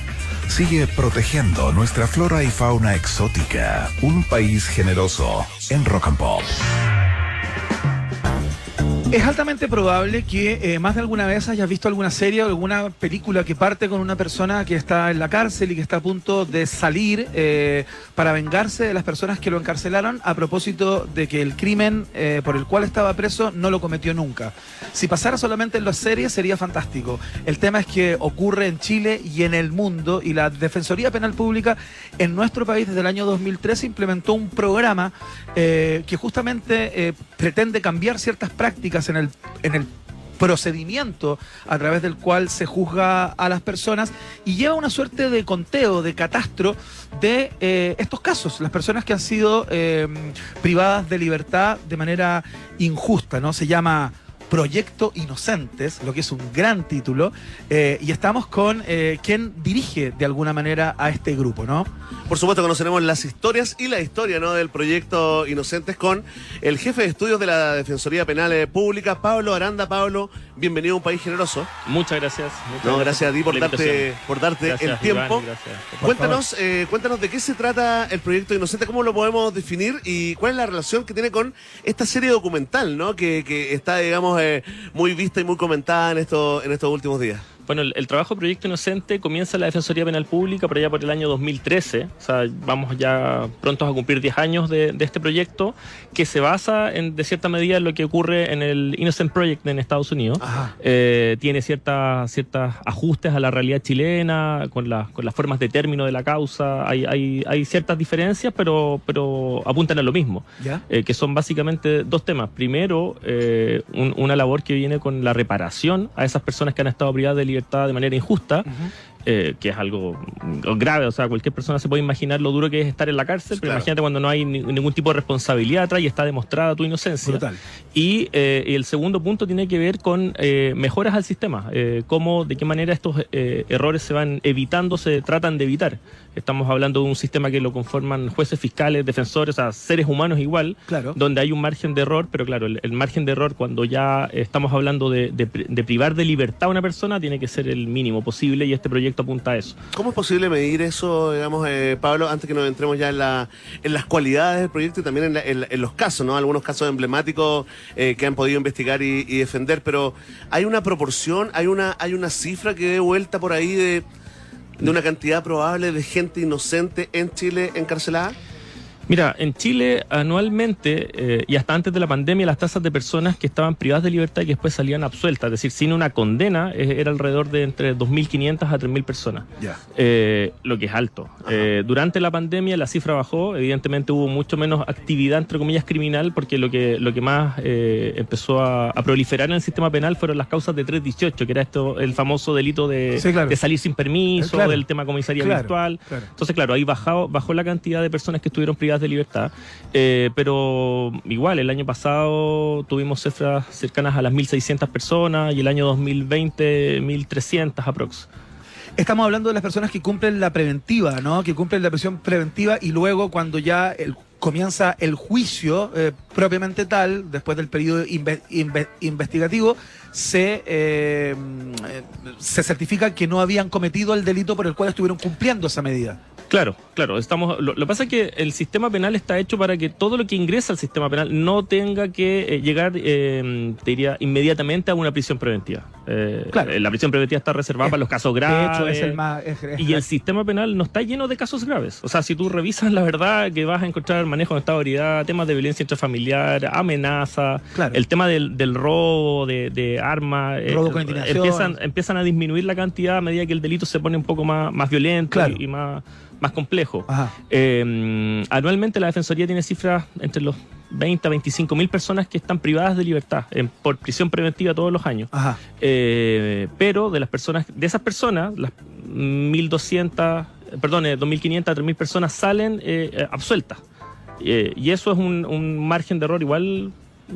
Sigue protegiendo nuestra flora y fauna exótica. Un país generoso en Rock and Pop. Es altamente probable que eh, más de alguna vez hayas visto alguna serie o alguna película que parte con una persona que está en la cárcel y que está a punto de salir eh, para vengarse de las personas que lo encarcelaron a propósito de que el crimen eh, por el cual estaba preso no lo cometió nunca. Si pasara solamente en las series sería fantástico. El tema es que ocurre en Chile y en el mundo y la Defensoría Penal Pública en nuestro país desde el año 2013 implementó un programa que justamente pretende cambiar ciertas prácticas en el, en el procedimiento a través del cual se juzga a las personas y lleva una suerte de conteo, de catastro de eh, estos casos, las personas que han sido eh, privadas de libertad de manera injusta, ¿no? Se llama Proyecto Inocentes, lo que es un gran título, eh, y estamos con eh, quien dirige de alguna manera a este grupo, ¿no? Por supuesto, conoceremos las historias y la historia ¿no? del proyecto Inocentes con el jefe de estudios de la Defensoría Penal eh, Pública, Pablo Aranda. Pablo, bienvenido a un país generoso. Muchas gracias. muchas No, gracias a ti por darte, por darte Gracias, el tiempo. Iván, gracias. Cuéntanos, eh, cuéntanos de qué se trata el proyecto Inocente, cómo lo podemos definir y cuál es la relación que tiene con esta serie documental, ¿no? Que, que está, digamos, eh, muy vista y muy comentada en, esto, en estos últimos días. Bueno, el, el trabajo Proyecto Inocente comienza en la Defensoría Penal Pública por allá por el año 2013. O sea, vamos ya prontos a cumplir 10 años de, de este proyecto que se basa en, de cierta medida en lo que ocurre en el Innocent Project en Estados Unidos. Eh, tiene ciertas ciertas ajustes a la realidad chilena, con, la- con las formas de término de la causa. Hay, hay, hay ciertas diferencias, pero, pero apuntan a lo mismo. ¿Ya? eh, que son básicamente dos temas. Primero, eh, un- una labor que viene con la reparación a esas personas que han estado privadas de libertad de manera injusta, eh, que es algo grave. O sea, cualquier persona se puede imaginar lo duro que es estar en la cárcel, pero imagínate cuando no hay ni- ningún tipo de responsabilidad atrás y está demostrada tu inocencia. Brutal. Y eh, el segundo punto tiene que ver con eh, mejoras al sistema, eh, cómo, de qué manera estos errores se van evitando, se tratan de evitar. Estamos hablando de un sistema que lo conforman jueces, fiscales, defensores, o sea, seres humanos igual, Claro. donde hay un margen de error, pero claro, el, el margen de error cuando ya estamos hablando de, de pri- de privar de libertad a una persona tiene que ser el mínimo posible y este proyecto apunta a eso. ¿Cómo es posible medir eso, digamos, eh, Pablo, antes que nos entremos ya en, la, en las cualidades del proyecto y también en, la- en la- en los casos, ¿no? Algunos casos emblemáticos eh, que han podido investigar y, y defender, pero ¿hay una proporción, hay una, hay una cifra que dé vuelta por ahí de, de una cantidad probable de gente inocente en Chile encarcelada? Mira, en Chile anualmente eh, y hasta antes de la pandemia las tasas de personas que estaban privadas de libertad y que después salían absueltas, es decir, sin una condena, eh, era alrededor de entre 2.500 a 3.000 personas, Ya. eh, lo que es alto. Eh, durante la pandemia la cifra bajó, evidentemente hubo mucho menos actividad, entre comillas, criminal, porque lo que, lo que más eh, empezó a, a proliferar en el sistema penal fueron las causas de 318, que era esto el famoso delito de, Sí, claro. de salir sin permiso, Eh, claro. el tema comisaría Claro, virtual. Entonces, claro, ahí bajado, bajó la cantidad de personas que estuvieron privadas de libertad, eh, pero igual, el año pasado tuvimos cifras cercanas a las 1.600 personas y el año 2020 1.300 aprox. Estamos hablando de las personas que cumplen la preventiva, ¿no? Que cumplen la prisión preventiva y luego cuando ya comienza el juicio eh, propiamente tal, después del periodo inve- inve- investigativo, se, eh, se certifica que no habían cometido el delito por el cual estuvieron cumpliendo esa medida. Claro, claro. Estamos. Lo, que pasa es que el sistema penal está hecho para que todo lo que ingresa al sistema penal no tenga que eh, llegar, eh, te diría, inmediatamente a una prisión preventiva. Eh, Claro. La prisión preventiva está reservada para los casos graves. de hecho, es el más... es- es- Y el sistema penal no está lleno de casos graves. O sea, si tú revisas la verdad, que vas a encontrar manejo de estado de temas de violencia intrafamiliar, amenaza, Claro. el tema del, del robo de, de armas. eh, empiezan, empiezan a disminuir la cantidad a medida que el delito se pone un poco más, más violento Claro. y, y más, más complejo. Eh, anualmente la Defensoría tiene cifras entre los 20 a 25 mil personas que están privadas de libertad en- por prisión preventiva todos los años. Ajá. Eh, pero de las personas, de esas personas, las 1.200, eh, perdón, eh, 2.500 a 3.000 personas salen eh, absueltas. Eh, y eso es un, un margen de error igual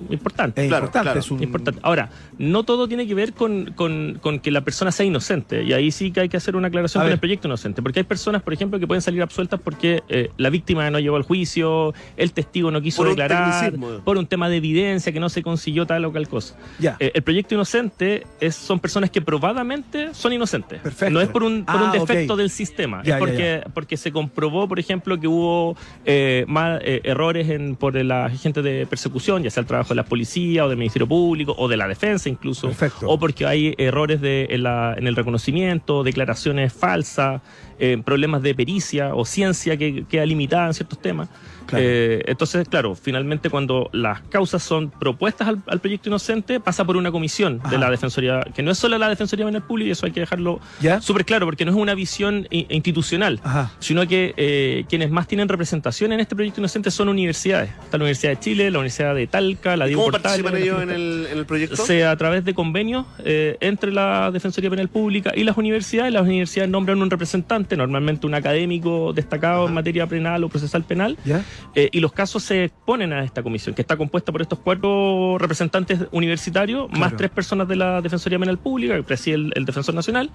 importante. Es Claro, importante. claro. es un- Importante. Ahora, no todo tiene que ver con, con- con que la persona sea inocente. Y ahí sí que hay que hacer una aclaración A con ver. el proyecto inocente. Porque hay personas, por ejemplo, que pueden salir absueltas porque eh, la víctima no llegó al juicio, el testigo no quiso Por declarar, tecnicismo. por un tema de evidencia que no se consiguió tal o tal cosa. Ya. Eh, el proyecto inocente es, son personas que probadamente son inocentes. Perfecto. No es por un, por un Ah, defecto del sistema. Ya, es porque, porque se comprobó, por ejemplo, que hubo eh, eh, errores en, por la gente de persecución, ya sea el trabajo de la policía o del Ministerio Público o de la defensa incluso. Perfecto. O porque hay errores de, en, la- en el reconocimiento, declaraciones falsas, eh, problemas de pericia o ciencia que queda limitada en ciertos temas. Claro. Eh, entonces, claro, finalmente cuando las causas son propuestas al, al proyecto inocente, pasa por una comisión Ajá. de la Defensoría, que no es solo la Defensoría Penal Pública, y eso hay que dejarlo súper claro, porque no es una visión institucional, Ajá. sino que eh, quienes más tienen representación en este proyecto inocente son universidades. Está la Universidad de Chile, la Universidad de Talca, la ¿Y Diego ¿Cómo Portales, participan ellos en Universidad- el, en el proyecto? sea a través de convenios eh, entre la Defensoría Penal Pública y las universidades. Las universidades nombran un representante, normalmente un académico destacado en materia penal o procesal penal, ¿Ya? Eh, y los casos se exponen a esta comisión, que está compuesta por estos cuatro representantes universitarios, Claro. más tres personas de la Defensoría Penal Pública, que preside el, el Defensor Nacional,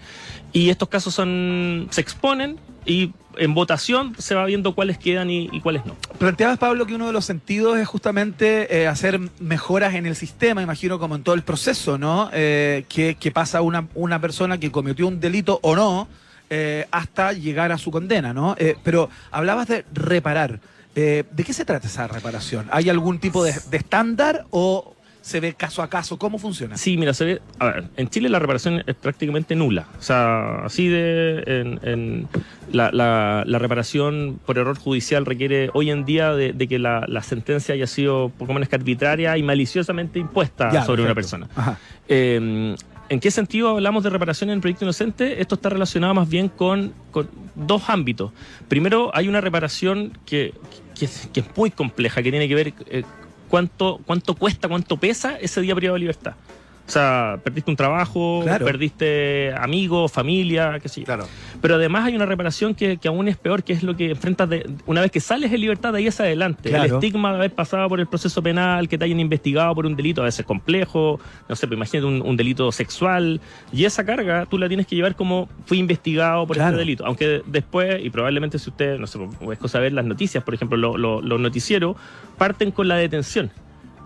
y estos casos son se exponen y en votación se va viendo cuáles quedan y, y cuáles no. Planteabas, Pablo, que uno de los sentidos es justamente eh, hacer mejoras en el sistema, imagino, como en todo el proceso, ¿no? Eh, que, que pasa una, una persona que cometió un delito o no eh, hasta llegar a su condena, ¿no? Eh, pero hablabas de reparar. Eh, ¿De qué se trata esa reparación? ¿Hay algún tipo de, de estándar o se ve caso a caso? ¿Cómo funciona? Sí, mira, se ve. A ver, en Chile la reparación es prácticamente nula. O sea, así de. En, en- la, la- la reparación por error judicial requiere hoy en día de, de que la, la sentencia haya sido poco menos que arbitraria y maliciosamente impuesta Ya, sobre una persona. Ajá. Eh, ¿En qué sentido hablamos de reparación en el proyecto inocente? Esto está relacionado más bien con, con dos ámbitos. Primero, hay una reparación que, es muy compleja, que tiene que ver eh, cuánto, cuánto cuesta, cuánto pesa ese día privado de libertad. O sea, perdiste un trabajo, Claro. perdiste amigos, familia, qué sé yo. Claro. Pero además hay una reparación que, que aún es peor, que es lo que enfrentas de, una vez que sales en libertad de ahí hacia adelante. El Claro. estigma de haber pasado por el proceso penal, que te hayan investigado por un delito a veces complejo, no sé, pues imagínate un, un delito sexual. Y esa carga tú la tienes que llevar como fui investigado por Claro. este delito. Aunque después, y probablemente si usted, no sé, pues, es cosa ver las noticias, por ejemplo, lo- lo- los noticieros parten con la detención.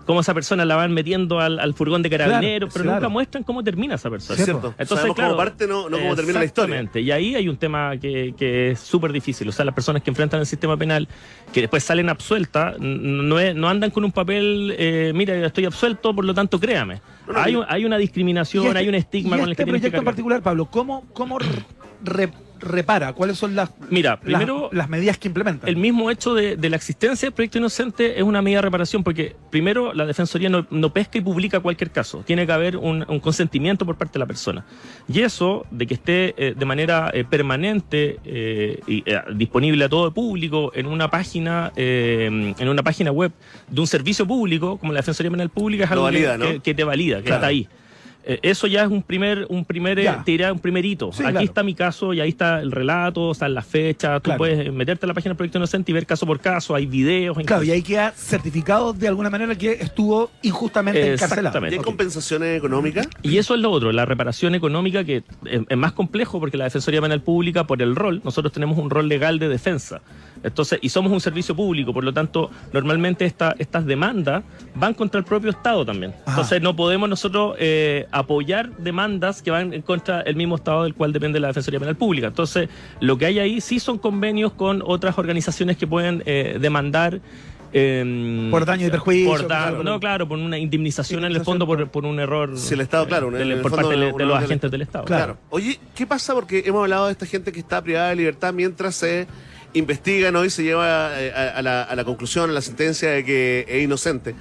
Cómo esa persona la van metiendo al, al furgón de carabineros, pero claro. nunca muestran cómo termina esa persona. Cierto. Entonces, Sabemos claro, cómo parte, no, no cómo termina la historia. Exactamente. Y ahí hay un tema que, que es súper difícil. O sea, las personas que enfrentan el sistema penal, que después salen absueltas, no, es- no andan con un papel, eh, mira, estoy absuelto, por lo tanto, créame. No, no, hay, hay una discriminación, este- hay un estigma con el que este que proyecto en cargar. particular, Pablo, ¿cómo, cómo re- repara? ¿Cuáles son las, Mira, primero, las, medidas que implementan? el mismo hecho de, de la existencia del proyecto inocente es una medida de reparación porque primero la Defensoría no, no pesca y publica cualquier caso. Tiene que haber un, un consentimiento por parte de la persona. Y eso, de que esté eh, de manera eh, permanente eh, y eh, disponible a todo el público en una página eh, en una página web de un servicio público como la Defensoría Penal Pública es algo que- valida, ¿no? que, que te valida, que Claro. está ahí. Eh, Eso ya es un primer, un primer, eh, Ya. te dirá un primer hito. Sí, Aquí claro. está mi caso y ahí está el relato, están las fechas. Tú Claro. puedes meterte a la página del Proyecto Inocente y ver caso por caso. Hay videos. Claro, y ahí queda certificado de alguna manera que estuvo injustamente encarcelado. Exactamente. ¿Y hay compensaciones económicas? Y eso es lo otro, la reparación económica que es, es más complejo porque la Defensoría Penal Pública, por el rol, nosotros tenemos un rol legal de defensa. Entonces, y somos un servicio público, por lo tanto, normalmente esta- estas demandas van contra el propio Estado también. Ajá. Entonces, no podemos nosotros eh, apoyar demandas que van en contra del mismo Estado del cual depende la Defensoría Penal Pública. Entonces, lo que hay ahí sí son convenios con otras organizaciones que pueden eh, demandar. eh, Por daño y perjuicio, por da- claro. no, claro, por una indemnización en el fondo por, por un error Si el Estado, claro, en del- el por fondo, parte de, una- de los agentes del Estado. Claro. Oye, ¿qué pasa? Porque hemos hablado de esta gente que está privada de libertad mientras se investiga ¿no? y se lleva eh, a, a la, a la conclusión, a la sentencia de que es inocente.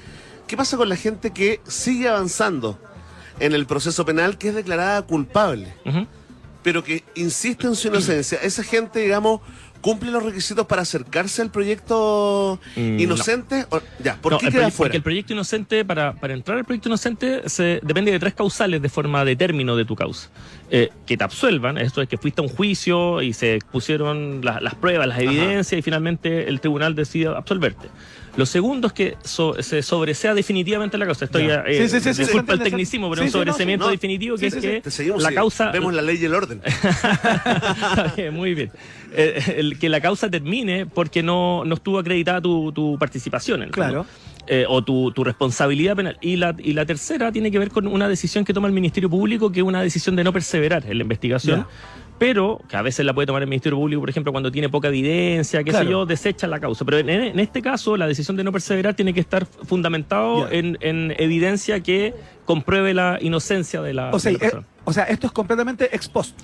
¿Qué pasa con la gente que sigue avanzando en el proceso penal que es declarada culpable, pero que insiste en su inocencia? Esa gente, digamos, cumple los requisitos para acercarse al proyecto Mm, inocente. Ya, ¿por No, qué el queda fuera? Porque el proyecto inocente, para, para entrar al proyecto inocente, se depende de tres causales de forma de término de tu causa. Eh, que te absuelvan, esto es que fuiste a un juicio y se pusieron la- las pruebas, las evidencias y finalmente el tribunal decide absolverte. Lo segundo es que so- se sobresea definitivamente la causa. Estoy eh, Sí, sí, sí, sí, disculpa el tecnicismo, pero sí, un no, no. definitivo que sí, es que la causa... Vemos la ley y el orden. Bien, muy bien. Eh, el- que la causa termine porque no, no estuvo acreditada tu, tu participación. en el. Claro. Eh, o tu, tu responsabilidad penal. Y la, y la tercera tiene que ver con una decisión que toma el Ministerio Público, que es una decisión de no perseverar en la investigación. Ya. Pero, que a veces la puede tomar el Ministerio Público, por ejemplo, cuando tiene poca evidencia, qué Claro. sé yo, desecha la causa. Pero en, en este caso, la decisión de no perseverar tiene que estar fundamentado en, en evidencia que compruebe la inocencia de la, O sea, de la eh, persona. o sea, esto es completamente ex post.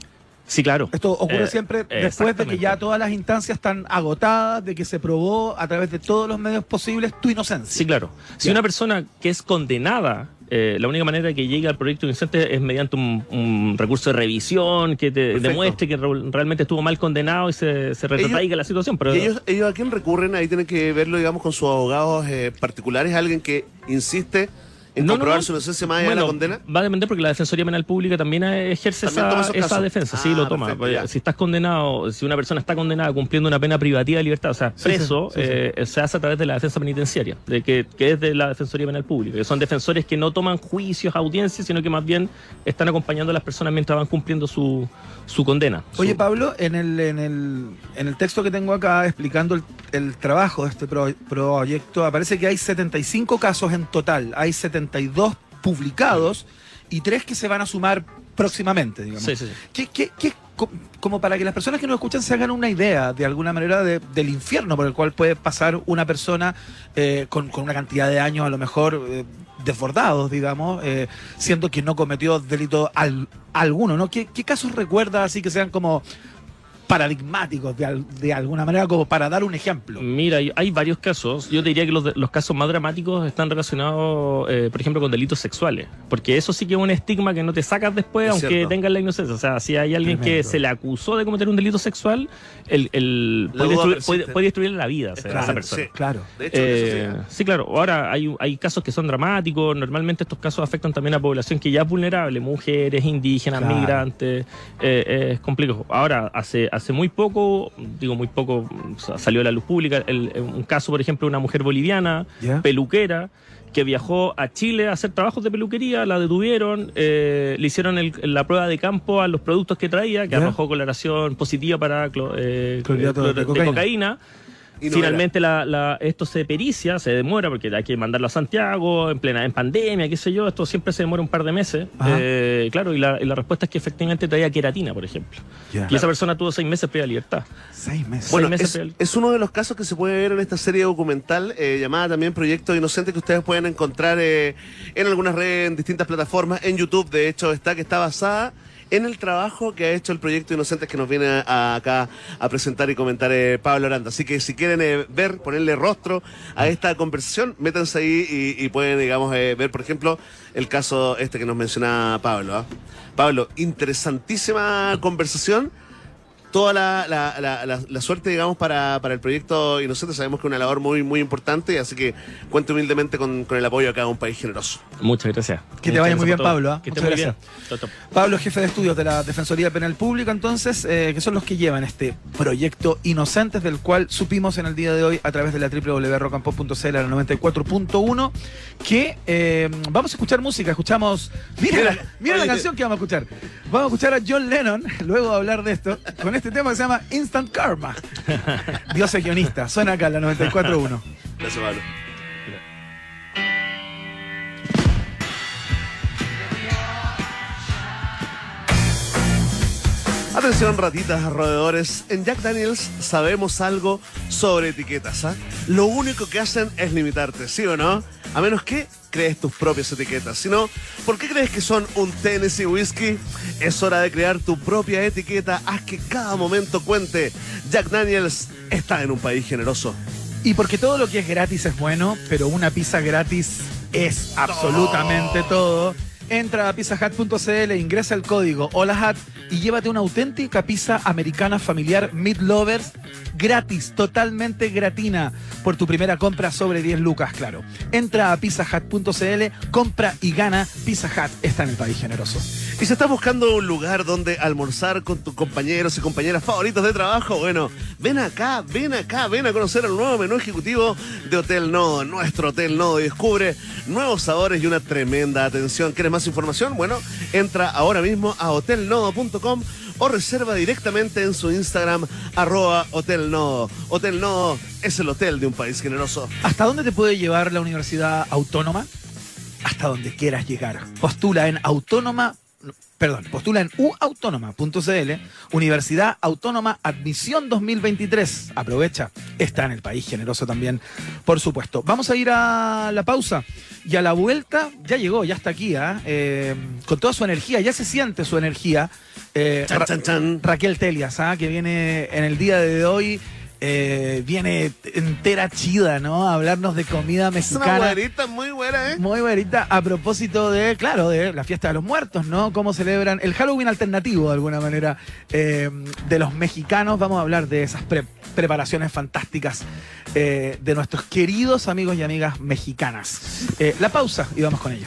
Sí, claro. Esto ocurre Eh, siempre después de que ya todas las instancias están agotadas, de que se probó a través de todos los medios posibles tu inocencia. Sí, claro. Si una persona que es condenada, eh, la única manera que llegue al proyecto inocente es mediante un, un recurso de revisión que te Perfecto. demuestre que re- realmente estuvo mal condenado y se, se retraiga la situación. Pero ¿Y ellos, ellos a quién recurren? Ahí tienen que verlo, digamos, con sus abogados eh, particulares, alguien que insiste en No, comprobar no. su inocencia más allá de la condena. Va a depender porque la Defensoría Penal Pública también eh, ejerce También esa, defensa. Ah, sí, lo toma. perfecto, ya. si estás condenado, si una persona está condenada cumpliendo una pena privativa de libertad, o sea, Sí, preso, sí, sí, sí. eh, se hace a través de la defensa penitenciaria, de que, que es de la Defensoría Penal Pública, que son defensores que no toman juicios, audiencias, sino que más bien están acompañando a las personas mientras van cumpliendo su, su condena. Oye, Su- Pablo, en el, en el, en el texto que tengo acá explicando el, el trabajo de este pro- proyecto, aparece que hay 75 casos en total. Hay 72 publicados y tres que se van a sumar próximamente, digamos. Sí, sí, sí. ¿Qué, qué- qué- co- como para que las personas que nos escuchan se hagan una idea de alguna manera de- del infierno por el cual puede pasar una persona eh, con, con una cantidad de años a lo mejor eh, desbordados, digamos, eh, siendo que no cometió delito al- alguno, ¿no? ¿Qué, qué casos recuerda así que sean como paradigmáticos de, al- de alguna manera, como para dar un ejemplo? Mira, hay- varios casos. Yo te diría que los, los casos más dramáticos están relacionados, eh, por ejemplo, con delitos sexuales. Porque eso sí que es un estigma que no te sacas después, Es aunque cierto. tengas la inocencia. O sea, si hay alguien que se le acusó de cometer un delito sexual, el, el- puede, destruir, puede, puede destruirle la vida o sea, a esa Claro, persona. sí. Claro. De hecho, Eh, eso sí. sí, claro. Ahora hay, hay casos que son dramáticos. Normalmente estos casos afectan también a población que ya es vulnerable, mujeres, indígenas, Claro. migrantes. Eh, es complejo. Ahora, hace, hace muy poco, digo muy poco, sa- salió a la luz pública el- un caso, por ejemplo, de una mujer boliviana, peluquera, que viajó a Chile a hacer trabajos de peluquería, la detuvieron, eh, le hicieron el- la prueba de campo a los productos que traía, que arrojó coloración positiva para clo- eh, Clorhidrato de cocaína. No Finalmente la, la- esto se pericia, se demora porque hay que mandarlo a Santiago en plena en pandemia, qué sé yo, esto siempre se demora un par de meses. Eh, claro, y la, y la respuesta es que efectivamente traía queratina, por ejemplo. Y esa persona tuvo seis meses previa libertad. Seis meses. Bueno, meses es, preal- es uno de los casos que se puede ver en esta serie documental eh, llamada también Proyecto Inocente que ustedes pueden encontrar eh, en algunas redes, en distintas plataformas, en YouTube de hecho está, que está basada en el trabajo que ha hecho el proyecto Inocentes que nos viene a- acá a presentar y comentar eh, Pablo Aranda. Así que si quieren eh, ver, ponerle rostro a esta conversación, métanse ahí y, pueden, digamos, eh, ver, por ejemplo, el caso este que nos menciona Pablo. ¿ah? Pablo, interesantísima conversación toda la, la, la, la- la suerte, digamos, para, para el proyecto Inocente. Sabemos que es una labor muy, muy importante, así que cuente humildemente con, con el apoyo acá de un país generoso. Muchas gracias. Que te Muchas vaya muy bien. Pablo, ¿ah? Que muy gracias. bien. Pablo, jefe de estudios de la Defensoría Penal Pública, entonces, eh, que son los que llevan este proyecto Inocentes, del cual supimos en el día de hoy a través de la www.rockandpop.cl a la 94.1, que eh, vamos a escuchar música. Escuchamos. Mira, Mira, la, mira la oye, canción que vamos a escuchar. Vamos a escuchar a John Lennon, luego de hablar de esto, con este tema que se llama Instant Karma. Dios es guionista. Suena acá la 94.1. Gracias, Pablo. Atención, ratitas, roedores. En Jack Daniels sabemos algo sobre etiquetas. ¿ah? Lo único que hacen es limitarte, ¿sí o no? A menos que crees tus propias etiquetas. Si no, ¿por qué crees que son un Tennessee Whiskey? Es hora de crear tu propia etiqueta. Haz que cada momento cuente. Jack Daniels está en un país generoso. Y porque todo lo que es gratis es bueno, pero una pizza gratis es absolutamente todo. Entra a pizzahat.cl, ingresa el código HOLAHAT y llévate una auténtica pizza americana familiar Meat Lovers gratis, totalmente gratina, por tu primera compra sobre 10 lucas, claro. Entra a pizzahat.cl, compra y gana. Pizza Hut está en el país generoso. Y si estás buscando un lugar donde almorzar con tus compañeros y compañeras favoritos de trabajo, bueno, ven acá, ven acá, ven a conocer el nuevo menú ejecutivo de Hotel Nodo, nuestro Hotel Nodo, descubre nuevos sabores y una tremenda atención. ¿Quieres más información? Bueno, entra ahora mismo a hotelnodo.com o reserva directamente en su Instagram, arroba Hotel Nodo. Hotel es el hotel de un país generoso. ¿Hasta dónde te puede llevar la Universidad Autónoma? Hasta donde quieras llegar. Postula en autónoma, perdón, postula en uautónoma.cl, Universidad Autónoma Admisión 2023. Aprovecha, está en el país generoso también, por supuesto. Vamos a ir a la pausa y a la vuelta ya llegó, ya está aquí, ¿ah? Eh, con toda su energía, ya se siente su energía. Eh, Chan, Ra- chan, chan. Raquel Telias, ¿ah? que viene en el día de hoy. Eh, viene entera chida, ¿no? A hablarnos de comida Es una mexicana. muy buena, ¿eh? Muy bonita a propósito de, claro, de la fiesta de los muertos, ¿no? Cómo celebran el Halloween alternativo, de alguna manera, eh, de los mexicanos. Vamos a hablar de esas pre- preparaciones fantásticas eh, de nuestros queridos amigos y amigas mexicanas. La pausa y vamos con ello.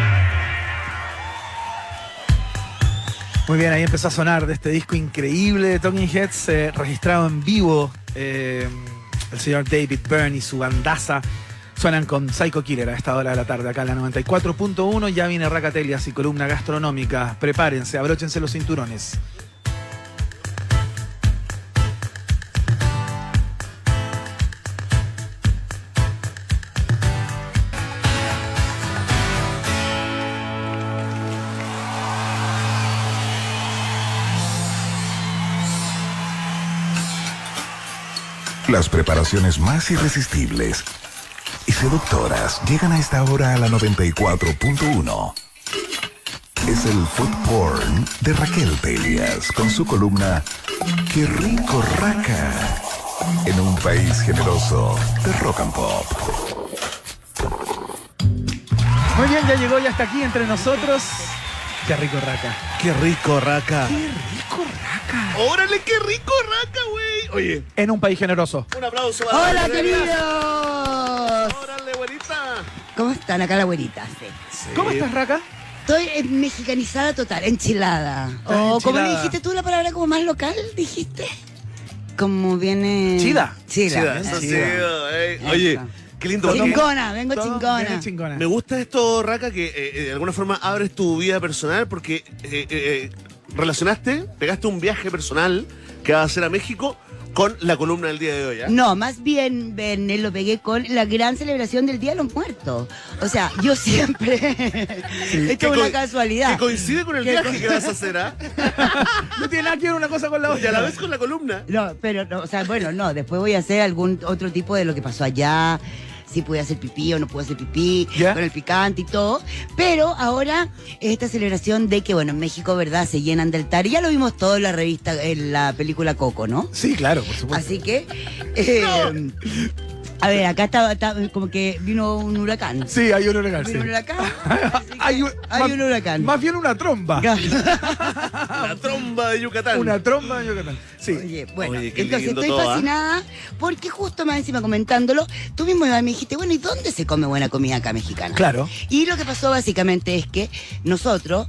Muy bien, ahí empezó a sonar de este disco increíble de Talking Heads, eh, registrado en vivo. eh, el señor David Byrne y su bandaza suenan con Psycho Killer a esta hora de la tarde, acá en la 94.1. Ya viene Racatelias y columna gastronómica. Prepárense, abróchense los cinturones. Las preparaciones más irresistibles y seductoras llegan a esta hora a la 94.1. Es el food porn de Raquel Telias con su columna Qué rico raca en un país generoso de rock and pop. Muy bien, ya llegó, ya está aquí entre nosotros. Qué rico, Raca. Qué rico, Raca. Qué rico, Raca. Órale, qué rico, Raca, güey. Oye, En un país generoso. un aplauso para Hola, queridos. Órale, güerita. ¿Cómo están acá la güerita? Sí. ¿Cómo estás, Raca? Estoy eh, mexicanizada total, enchilada. O como dijiste tú la palabra como más local, dijiste. Como viene. Chida. Chida. Chida, eso sí, Chida. ey. Eso. Oye, qué lindo. Chingona, vengo chingona. Me gusta esto, Raca, que eh, eh, de alguna forma abres tu vida personal porque eh, eh, eh, relacionaste, pegaste un viaje personal que vas a hacer a México con la columna del día de hoy. ¿ah? No, más bien, Verne, lo pegué con la gran celebración del Día de los Muertos. O sea, yo siempre. Esto Que es una casualidad. Que coincide con el viaje que vas a hacer, ¿ah? No tiene nada que ver una cosa con la Y a otra. la vez con la columna. No, pero, no, o sea, bueno, no, después voy a hacer algún otro tipo de lo que pasó allá, si pude hacer pipí o no pude hacer pipí, con el picante y todo. Pero ahora, esta celebración de que, bueno, en México, ¿verdad? Se llenan de altares. Ya lo vimos todo en la revista, en la película Coco, ¿no? Sí, claro, por supuesto. Así que, eh, a ver, acá está, está como que vino un huracán. Sí, hay un huracán. sí. Vino un huracán. Hay, un, hay más- un huracán. Más bien una tromba. La tromba de Yucatán. Una tromba de Yucatán. Sí. Oye, bueno, Oye, entonces estoy todo, ¿ah? fascinada porque justo más encima comentándolo, tú mismo me dijiste, bueno, ¿y dónde se come buena comida acá mexicana? Claro. Y lo que pasó básicamente es que nosotros,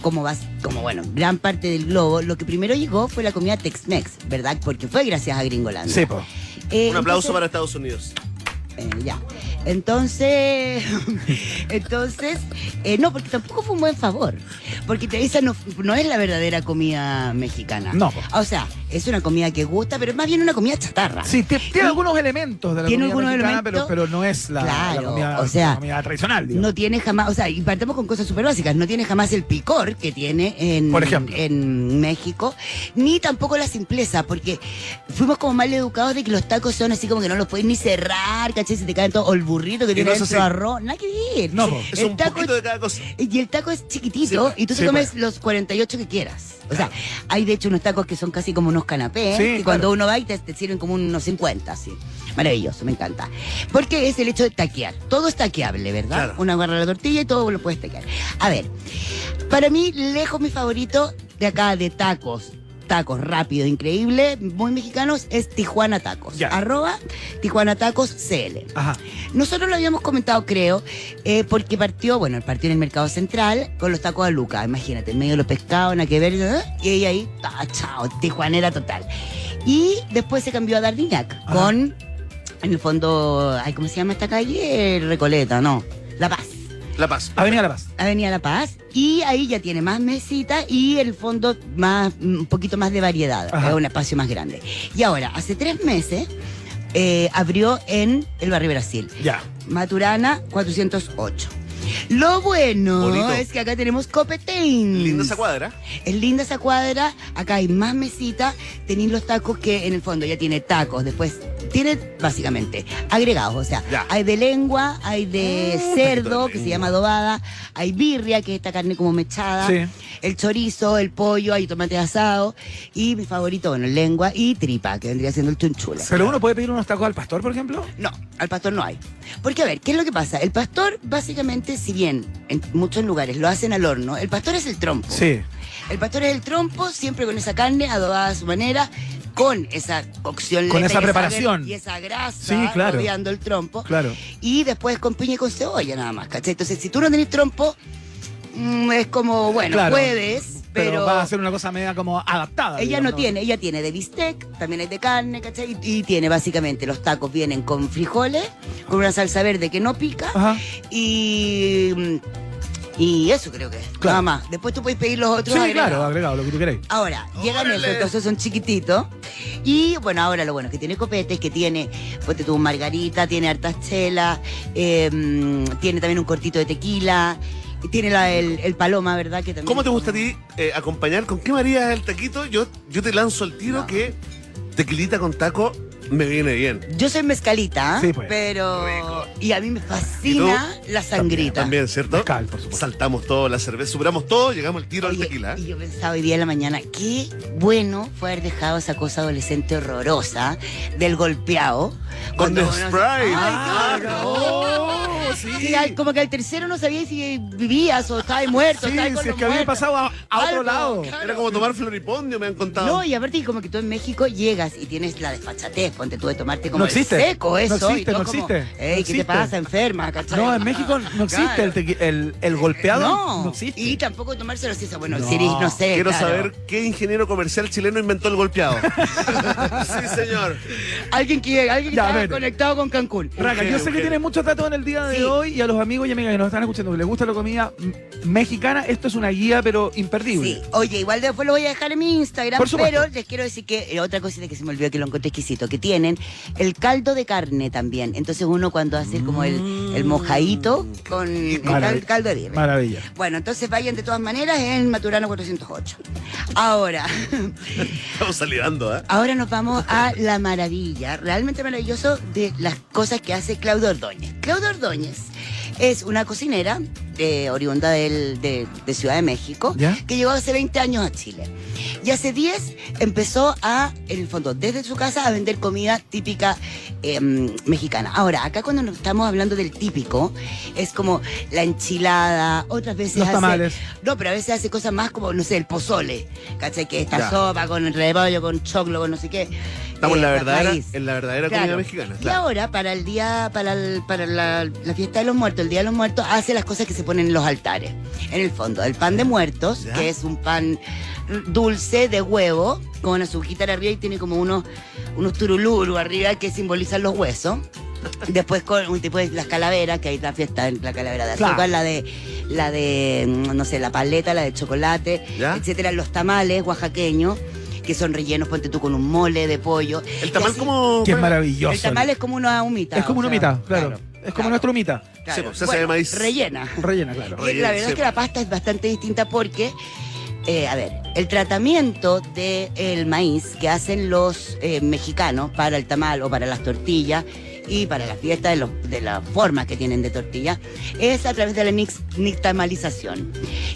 como, vas, como bueno, gran parte del globo, lo que primero llegó fue la comida Tex-Mex, ¿verdad? Porque fue gracias a Gringolandia. Sí, po. Eh, Un aplauso entonces- para Estados Unidos. eh, ya. Entonces, entonces, eh, no, porque tampoco fue un buen favor. Porque esa no, no es la verdadera comida mexicana. No. O sea, es una comida que gusta, pero es más bien una comida chatarra. Sí, tie- tiene algunos elementos de la Tiene comida algunos mexicana, elementos. pero, pero no es la, la Claro, comida, o sea, la comida tradicional, digamos. No tiene jamás, o sea, y partamos con cosas súper básicas, no tiene jamás el picor que tiene en, Por ejemplo. en México, ni tampoco la simpleza, porque fuimos como mal educados de que los tacos son así como que no los puedes ni cerrar, ¿cachai? Se te caen todo, o el burrito que tiene no dentro arroz, nada que ver. No. Es El un taco poquito de cada cosa. Y el taco es chiquitito Sí, y tú sí, te comes pues. los 48 que quieras. O sea, hay de hecho unos tacos que son casi como unos canapés, Sí, que claro. cuando uno va y te, te sirven como unos 50, así. Maravilloso, me encanta. Porque es el hecho de taquear. Todo es taqueable, ¿verdad? Claro. Una agarra la tortilla y todo lo puedes taquear. A ver, para mí, lejos mi favorito de acá de tacos. Tacos rápido, increíble, muy mexicanos, es Tijuana Tacos. Ya. Arroba Tijuana Tacos CL. Ajá. Nosotros lo habíamos comentado, creo, eh, porque partió, bueno, partió en el mercado central con los tacos de Luca, imagínate, en medio de los pescados, nada que ver, ¿eh? y ella ahí, ta, chao, tijuanera total. Y después se cambió a Dardiñac Ajá. con, en el fondo, ay, ¿cómo se llama esta calle? Recoleta, no, La Paz. La Paz. Avenida La Paz. Avenida La Paz y ahí ya tiene más mesitas y el fondo más un poquito más de variedad, Ajá. es un espacio más grande. Y ahora, hace tres meses eh, abrió en el barrio Brasil. Ya. Maturana 408. Lo bueno Bonito. es que acá tenemos Copetín. Linda esa cuadra. Es linda esa cuadra, acá hay más mesitas, tenéis los tacos que en el fondo ya tiene tacos, después tiene básicamente agregados, o sea, Ya. hay de lengua, hay de cerdo, de que se llama adobada, hay birria, que es esta carne como mechada, Sí. el chorizo, el pollo, hay tomate asado, y mi favorito, bueno, lengua y tripa, que vendría siendo el chunchule. Pero uno puede pedir unos tacos al pastor, por ejemplo. No, al pastor no hay. Porque, a ver, ¿qué es lo que pasa? El pastor, básicamente, si bien en muchos lugares lo hacen al horno, el pastor es el trompo. Sí. El pastor es el trompo, siempre con esa carne adobada a su manera, con esa cocción Con esa y preparación. y esa grasa Sí, claro. rodeando el trompo. Claro. Y después con piña y con cebolla nada más, ¿cachai? Entonces, si tú no tenés trompo, mm, es como, bueno, Claro. puedes, Pero, pero... va a ser una cosa media como adaptada. Ella digamos, no tiene, ella tiene de bistec, también hay de carne, ¿cachai? Y, y tiene básicamente los tacos vienen con frijoles, con una salsa verde que no pica Ajá. y y eso creo que es. Claro. Nada más. Después tú puedes pedir los otros Sí, agregados. claro, agregado, lo que tú queréis. Ahora, llegan esos, entonces son chiquititos. Y bueno, ahora lo bueno es que tiene copetes, que tiene, ponte tú, margarita, tiene hartas chelas, eh, mm, tiene también un cortito de tequila, tiene la- el, el paloma, ¿verdad? Que también ¿Cómo te gusta a ti eh, acompañar? ¿Con qué María el taquito? Yo, yo te lanzo el tiro No. que tequilita con taco me viene bien. Yo soy mezcalita, Sí, pues. pero. Rico. Y a mí me fascina la sangrita. También, ¿cierto? Mezcal, por supuesto. Saltamos todo, la cerveza, superamos todo, llegamos al tiro al Oye, tequila. Y yo pensaba hoy día en la mañana, qué bueno fue haber dejado esa cosa adolescente horrorosa del golpeado. Con el uno- Sprite. Ay, qué horror. Oh, sí. Sí, al- como que al tercero no sabía si vivías o estabas muerto. Sí, estabas con si es los que había muertos. pasado a, a otro Algo, lado. claro. Era como tomar floripondio, me han contado. No, y aparte como que tú en México llegas y tienes la desfachatez, ponte tú de tomarte como No existe. el seco eso. No existe, no como, existe. Ey, No ¿qué existe. te pasa, enferma? ¿cachai? No, en México no existe Claro. el, el, el golpeado. No, No, existe. y tampoco tomárselo así, bueno, No. si eres, no sé. Quiero claro. saber qué ingeniero comercial chileno inventó el golpeado. sí, señor. Alguien que, alguien Ya, está conectado con Cancún. Raga, yo sé que Eugenio. tienes muchos datos en el día de Sí, hoy y a los amigos y amigas que nos están escuchando que les gusta la comida mexicana, esto es una guía pero imperdible. Sí, oye, igual después lo voy a dejar en mi Instagram, Por supuesto. pero les quiero decir que eh, otra cosita que se me olvidó que lo encontré exquisito, que tienen el caldo de carne también. Entonces uno cuando hace como el, el mojadito con el caldo de birria. Maravilla. Bueno, entonces vayan de todas maneras en Maturano 408. Ahora, Estamos salivando, ¿eh? ahora nos vamos a la maravilla, realmente maravilloso de las cosas que hace Claudio Ordóñez. Claudio Ordóñez es una cocinera eh, oriunda del- de, de Ciudad de México ¿Ya? que llegó hace 20 años a Chile. Y hace 10 empezó a, en el fondo, desde su casa a vender comida típica eh, mexicana. Ahora, acá cuando nos estamos hablando del típico, es como la enchilada, otras veces Los hace- tamales. no, pero a veces hace cosas más como, no sé, el pozole. ¿Cachai? Que esta Ya. sopa con el repollo, con choclo, con no sé qué. Estamos en la Eh, verdadera, en la verdadera Claro. comida mexicana. Y Claro. ahora, para el día, para, el- para la, la fiesta de los muertos, el día de los muertos, hace las cosas que se ponen en los altares. En el fondo, el pan de muertos, Ya. que es un pan dulce de huevo, con azúcar arriba y tiene como unos, unos turuluru arriba que simbolizan los huesos. Después con un tipo de las calaveras, que hay la fiesta, la calavera de azúcar, Claro. la de, la de, mm, no sé, la paleta, la de chocolate, ¿Ya? etcétera. Los tamales oaxaqueños, que son rellenos, ponte tú, con un mole de pollo. El tamal así- como... Es maravilloso. el tamal es como una humita. Es como o una sea, humita, claro. Es como claro, nuestra humita. claro. Sí, pues, se hace de maíz. Rellena. Rellena, claro. Y la verdad sí. es que la pasta es bastante distinta porque, eh, a ver, el tratamiento del maíz que hacen los eh, mexicanos para el tamal o para las tortillas y para la fiesta de, los, de la forma que tienen de tortilla es a través de la nix- nixtamalización,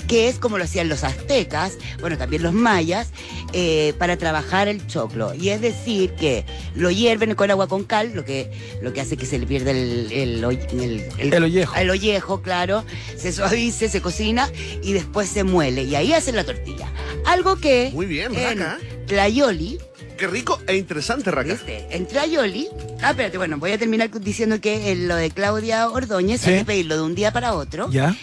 que es como lo hacían los aztecas, bueno, también los mayas, eh, para trabajar el choclo. Y es decir, que lo hierven con agua con cal, lo que, lo que hace que se le pierda el, el, el- el- El ollejo. el ollejo, claro, se suavice, se cocina y después se muele. Y ahí hacen la tortilla. Algo que Muy bien, en. Tlayoli, Qué rico e interesante, Raca. ¿viste? En Tlayoli, ah, espérate, bueno, voy a terminar diciendo que en lo de Claudia Ordóñez Sí. hay que pedirlo de un día para otro. ¿Ya?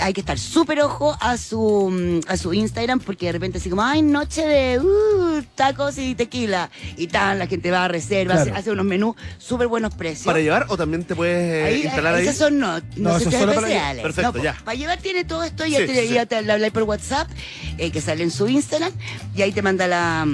Hay que estar súper ojo a su, mm, a su Instagram porque de repente así como, ay, noche de uh, tacos y tequila. Y tal, la gente va a reserva, Claro. hace, unos menús súper buenos precios. ¿Para llevar o también te puedes eh, Ahí, instalar ahí? Esas son no, No, no, eso sé es si solo para especiales. Perfecto, No, pues, ya. Para llevar tiene todo esto, ya Sí, te, sí, ya te habláis por WhatsApp, eh, que sale en su Instagram, y ahí te manda la,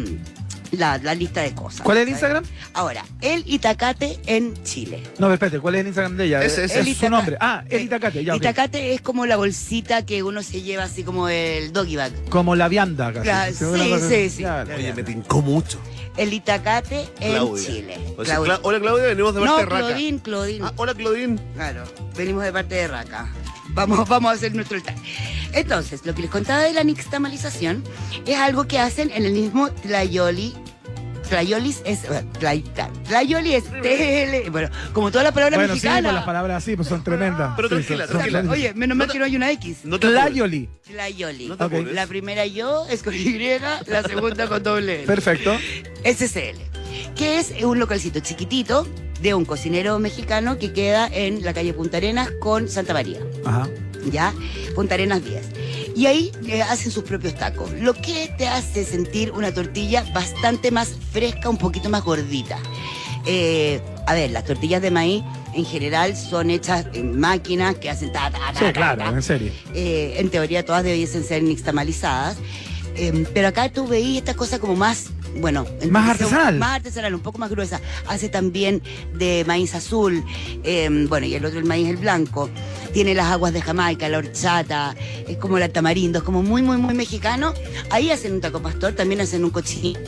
la, la lista de cosas. ¿Cuál es el ¿sabes? Instagram? Ahora, el Itacate en Chile. No, espérate, ¿cuál es el Instagram de ella? Ese, ese. es su nombre. Ah, el eh, Itacate, ya. Itacate es como la bolsita que uno se lleva así como el doggy bag. Como la vianda, casi. Claro, Sí, sí, cosa- sí, Oye, me tincó mucho. El Itacate en Claudia. Chile. O sea, Claudia. Cla- hola, Claudia, venimos de parte no, de Raca. Claudín, Claudín. Ah, hola, Claudín. Claro, venimos de parte de Raca. Vamos, vamos a hacer nuestro altar. Entonces, lo que les contaba de la nixtamalización es algo que hacen en el mismo Tlayoli. Tlayolis es. eh, Tlay- Tlay- Tlayoli es TL. Bueno, como todas las palabras Bueno, sí, mexicanas. pues las palabras así, pues son tremendas. Pero Sí, tranquila, son- son tranquila. tremendas. Oye, menos mal que no hay una X. No. Tlayoli. Tlayoli. No te Ok. apures. La primera yo es con Y, la segunda con doble L. Perfecto. SCL, que es un localcito chiquitito de un cocinero mexicano que queda en la calle Punta Arenas con Santa María. Ajá. ¿ya? Punta Arenas 10. Y ahí eh, hacen sus propios tacos, lo que te hace sentir una tortilla bastante más fresca, un poquito más gordita. Eh, a ver, las tortillas de maíz en general son hechas en máquinas que hacen ta, ta, ta, Sí, ta, claro, ta. en serio. Eh, en teoría todas debiesen ser nixtamalizadas. Eh, pero acá tú veís esta cosa como más, bueno... Más artesanal. Más artesanal, un poco más gruesa. Hace también de maíz azul, eh, bueno, y el otro el maíz el blanco. Tiene las aguas de Jamaica, la horchata, es como el tamarindo, es como muy, muy, muy mexicano. Ahí hacen un taco pastor, también hacen un cochinil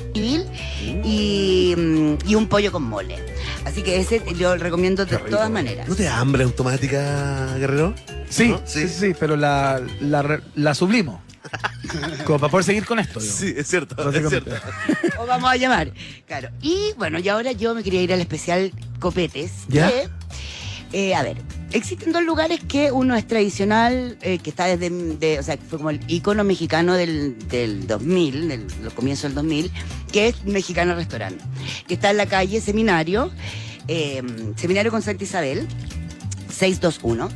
y, mm, y un pollo con mole. Así que ese yo recomiendo de todas maneras. ¿No te da hambre automática, Guerrero? Sí, ¿No? sí, sí, sí, pero la, la, la sublimo. Como para poder seguir con esto. digamos. Sí, es cierto, es cierto. o vamos a llamar. Claro. Y bueno, y ahora yo me quería ir al especial Copetes. ¿Ya? que, eh, a ver, existen dos lugares que uno es tradicional, eh, que está desde, de- o sea, que fue como el icono mexicano del, del 2000, del los comienzos del 2000, que es Mexicana Restaurant, que está en la calle Seminario, eh, Seminario con Santa Isabel, 621.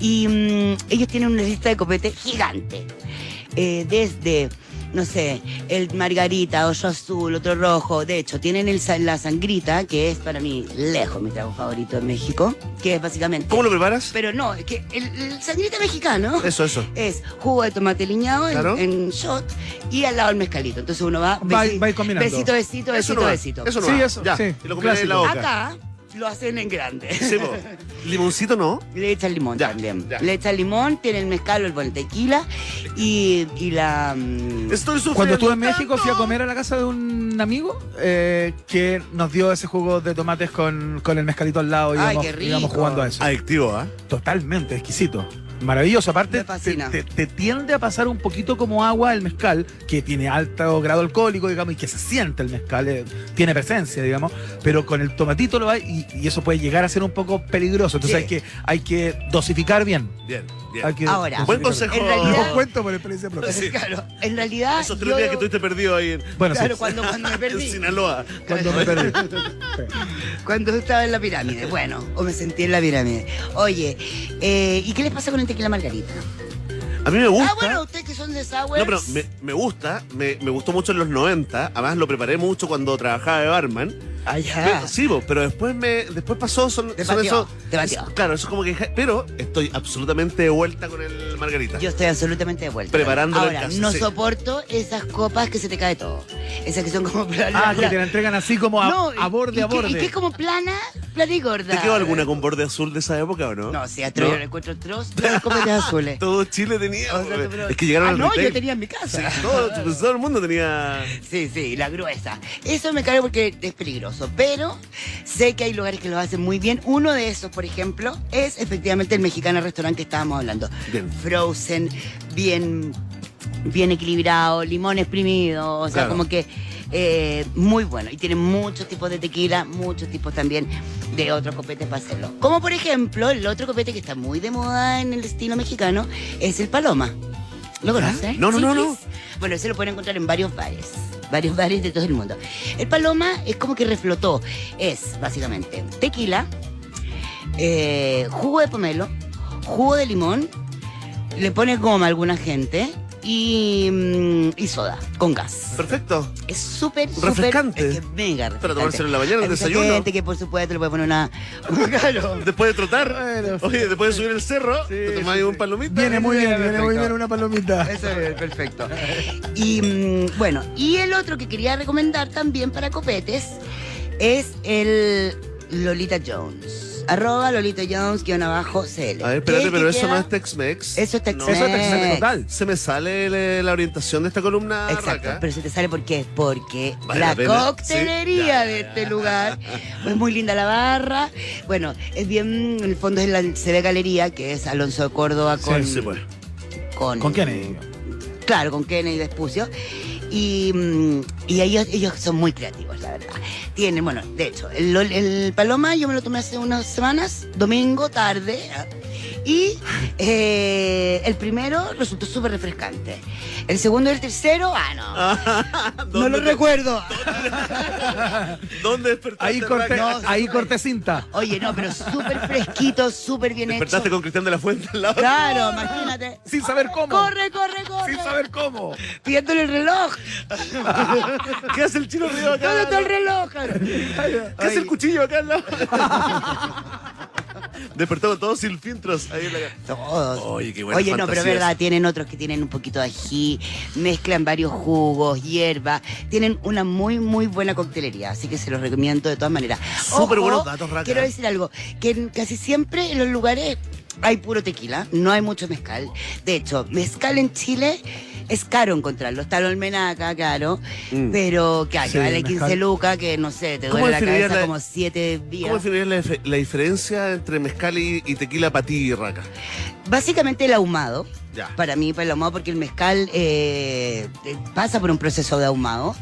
Y mm, ellos tienen una lista de copete gigante. Eh, desde no sé, el margarita, otro azul, otro rojo. De hecho, tienen el, la sangrita, que es para mí lejos mi trago favorito en México, que es básicamente... ¿Cómo lo preparas? Pero no, es que el, el sangrita mexicano Eso, eso. es jugo de tomate liñado en, Claro. en shot y al lado el mezcalito. Entonces uno va, Va- besi- va combinando. besito, besito, Eso besito, no va. besito. Eso no Sí, va. eso, ya. sí, Y lo combinas en la boca. Acá lo hacen en grande. Limoncito no. Le echan limón Ya, también. ya. Le echan limón, tiene el mezcal o el buen tequila y, y la... mm, Estoy sufriendo. Cuando estuve en México fui a comer a la casa de un amigo eh, que nos dio ese jugo de tomates con, con el mezcalito al lado y Ay, íbamos, qué rico. íbamos jugando a eso. Adictivo, ¿ah? Totalmente, exquisito. Maravilloso. Aparte. Te, te- te tiende a pasar un poquito como agua el mezcal, que tiene alto grado alcohólico, digamos, y que se siente el mezcal, eh, tiene presencia, digamos, pero con el tomatito lo hay y, y eso puede llegar a ser un poco peligroso. Entonces Sí. hay que hay que dosificar bien. Bien, bien. Hay que Ahora, Buen consejo. En realidad- cuento por experiencia propia. Sí. Claro, en realidad... Esos tres yo- días que estuviste perdido ahí en, Bueno, Claro, sí, cuando, cuando me en perdí. Sinaloa. cuando me perdí. Cuando estaba en la pirámide, bueno, o me sentí en la pirámide. Oye, eh, ¿y qué les pasa con el tequila margarita? A mí me gusta. Ah, bueno, ustedes que son de Sour. No, pero me, me gusta, me, me gustó mucho en los 90, además lo preparé mucho cuando trabajaba de barman. Ah, ya. Pero- sí, bo, pero después me después pasó, son, son batió. es- claro, eso es como que, pero estoy absolutamente de vuelta con el margarita. Yo estoy absolutamente de vuelta. Preparándolo en Ahora, casa, no sí. soporto esas copas que se te cae todo. Esas que son como planas. Ah, que te la entregan así como a, No, a borde y a que- borde. Y que es como plana, plana y gorda. ¿Te quedó alguna con borde azul de esa época o no? No, sí, atroz, ¿No? yo encuentro de las copetas azules. Todo Chile tenía. O sea, pero- es que llegaron ah, al no, retail. yo tenía en mi casa. Sí, todo, todo el mundo tenía. Sí, sí, la gruesa. Eso me cae porque es peligroso, pero sé que hay lugares que lo hacen muy bien. Uno de esos, por ejemplo, es efectivamente el mexicano restaurante que estábamos hablando. Bien. Frozen, bien, bien equilibrado, limón exprimido, o sea, Claro. como que eh, muy bueno. Y tiene muchos tipos de tequila, muchos tipos también de otros copetes para hacerlo. Como por ejemplo, el otro copete que está muy de moda en el estilo mexicano es el Paloma. ¿Lo conoces? No, no, no, no. Chris? Bueno, se lo pueden encontrar en varios bares. Varios bares de todo el mundo. El paloma es como que reflotó. Es básicamente tequila, eh, jugo de pomelo, jugo de limón, le pone goma a alguna gente y, mm, y soda con gas. Perfecto. Es súper, súper. Refrescante. Es que mega refrescante. Para tomárselo en la mañana, el desayuno. gente que por supuesto le puede poner una. claro. Después de trotar, Bueno, oye, después de subir el cerro, Sí, te tomás sí, un palomita. Viene muy bien, viene muy bien una palomita. Eso es perfecto. Y mm, bueno, y el otro que quería recomendar también para copetes es el Lolita Jones. Arroba Lolita Jones, guion abajo, CL. A ver, espérate, ¿Qué- pero eso no queda? es Tex-Mex. Eso es No. Tex-Mex. Eso es Tex-Mex total. Se me sale le- la orientación de esta columna. Exacto, Raca. pero se te sale por qué? Porque Vale la, coctelería sí, ya. de este lugar es muy linda la barra. Bueno, es bien, en el fondo es la CB Galería, que es Alonso de Córdoba con, Sí, pues. con, ¿Con Kennedy? Claro, con Kennedy Despucio. Y, mm, y ellos, ellos son muy creativos, la verdad. Tienen, bueno, de hecho, el, el Paloma yo me lo tomé hace unas semanas, domingo, tarde. Y eh, el primero resultó súper refrescante. El segundo y el tercero, ah, no. no ¿Dónde lo te- recuerdo. ¿Dónde despertaste? Ahí corté? No, ahí corté cinta. Oye, no, pero súper fresquito, súper bien hecho. Despertaste con Cristian de la Fuente al lado. Claro, imagínate. Sin saber cómo. Corre, corre, corre. Sin saber cómo. Pidiéndole el reloj. ¿Qué hace el chino río acá? ¿Dónde está el reloj? ¿Qué hace el cuchillo acá al lado? Despertó con todos sin filtros. Ahí en la... Todos. Oye, qué buena Oye, no, pero es fantasía verdad, tienen otros que tienen un poquito de ají, mezclan varios jugos, hierba, tienen una muy, muy buena coctelería, así que se los recomiendo de todas maneras. Súper buenos datos, Raca. Quiero decir algo, que casi siempre en los lugares hay puro tequila, no hay mucho mezcal. De hecho, mezcal en Chile es caro encontrarlo. Está el almenaca, caro, Mm. pero que, hay, Sí, que vale el 15 mezcal. lucas, que no sé, te ¿Cómo duele la cabeza la- como 7 días. ¿Cómo definirías la, dif- la diferencia entre mezcal y, y tequila para ti y raca? Básicamente el ahumado. Ya. Para mí, para el ahumado, porque el mezcal eh, eh, pasa por un proceso de ahumado.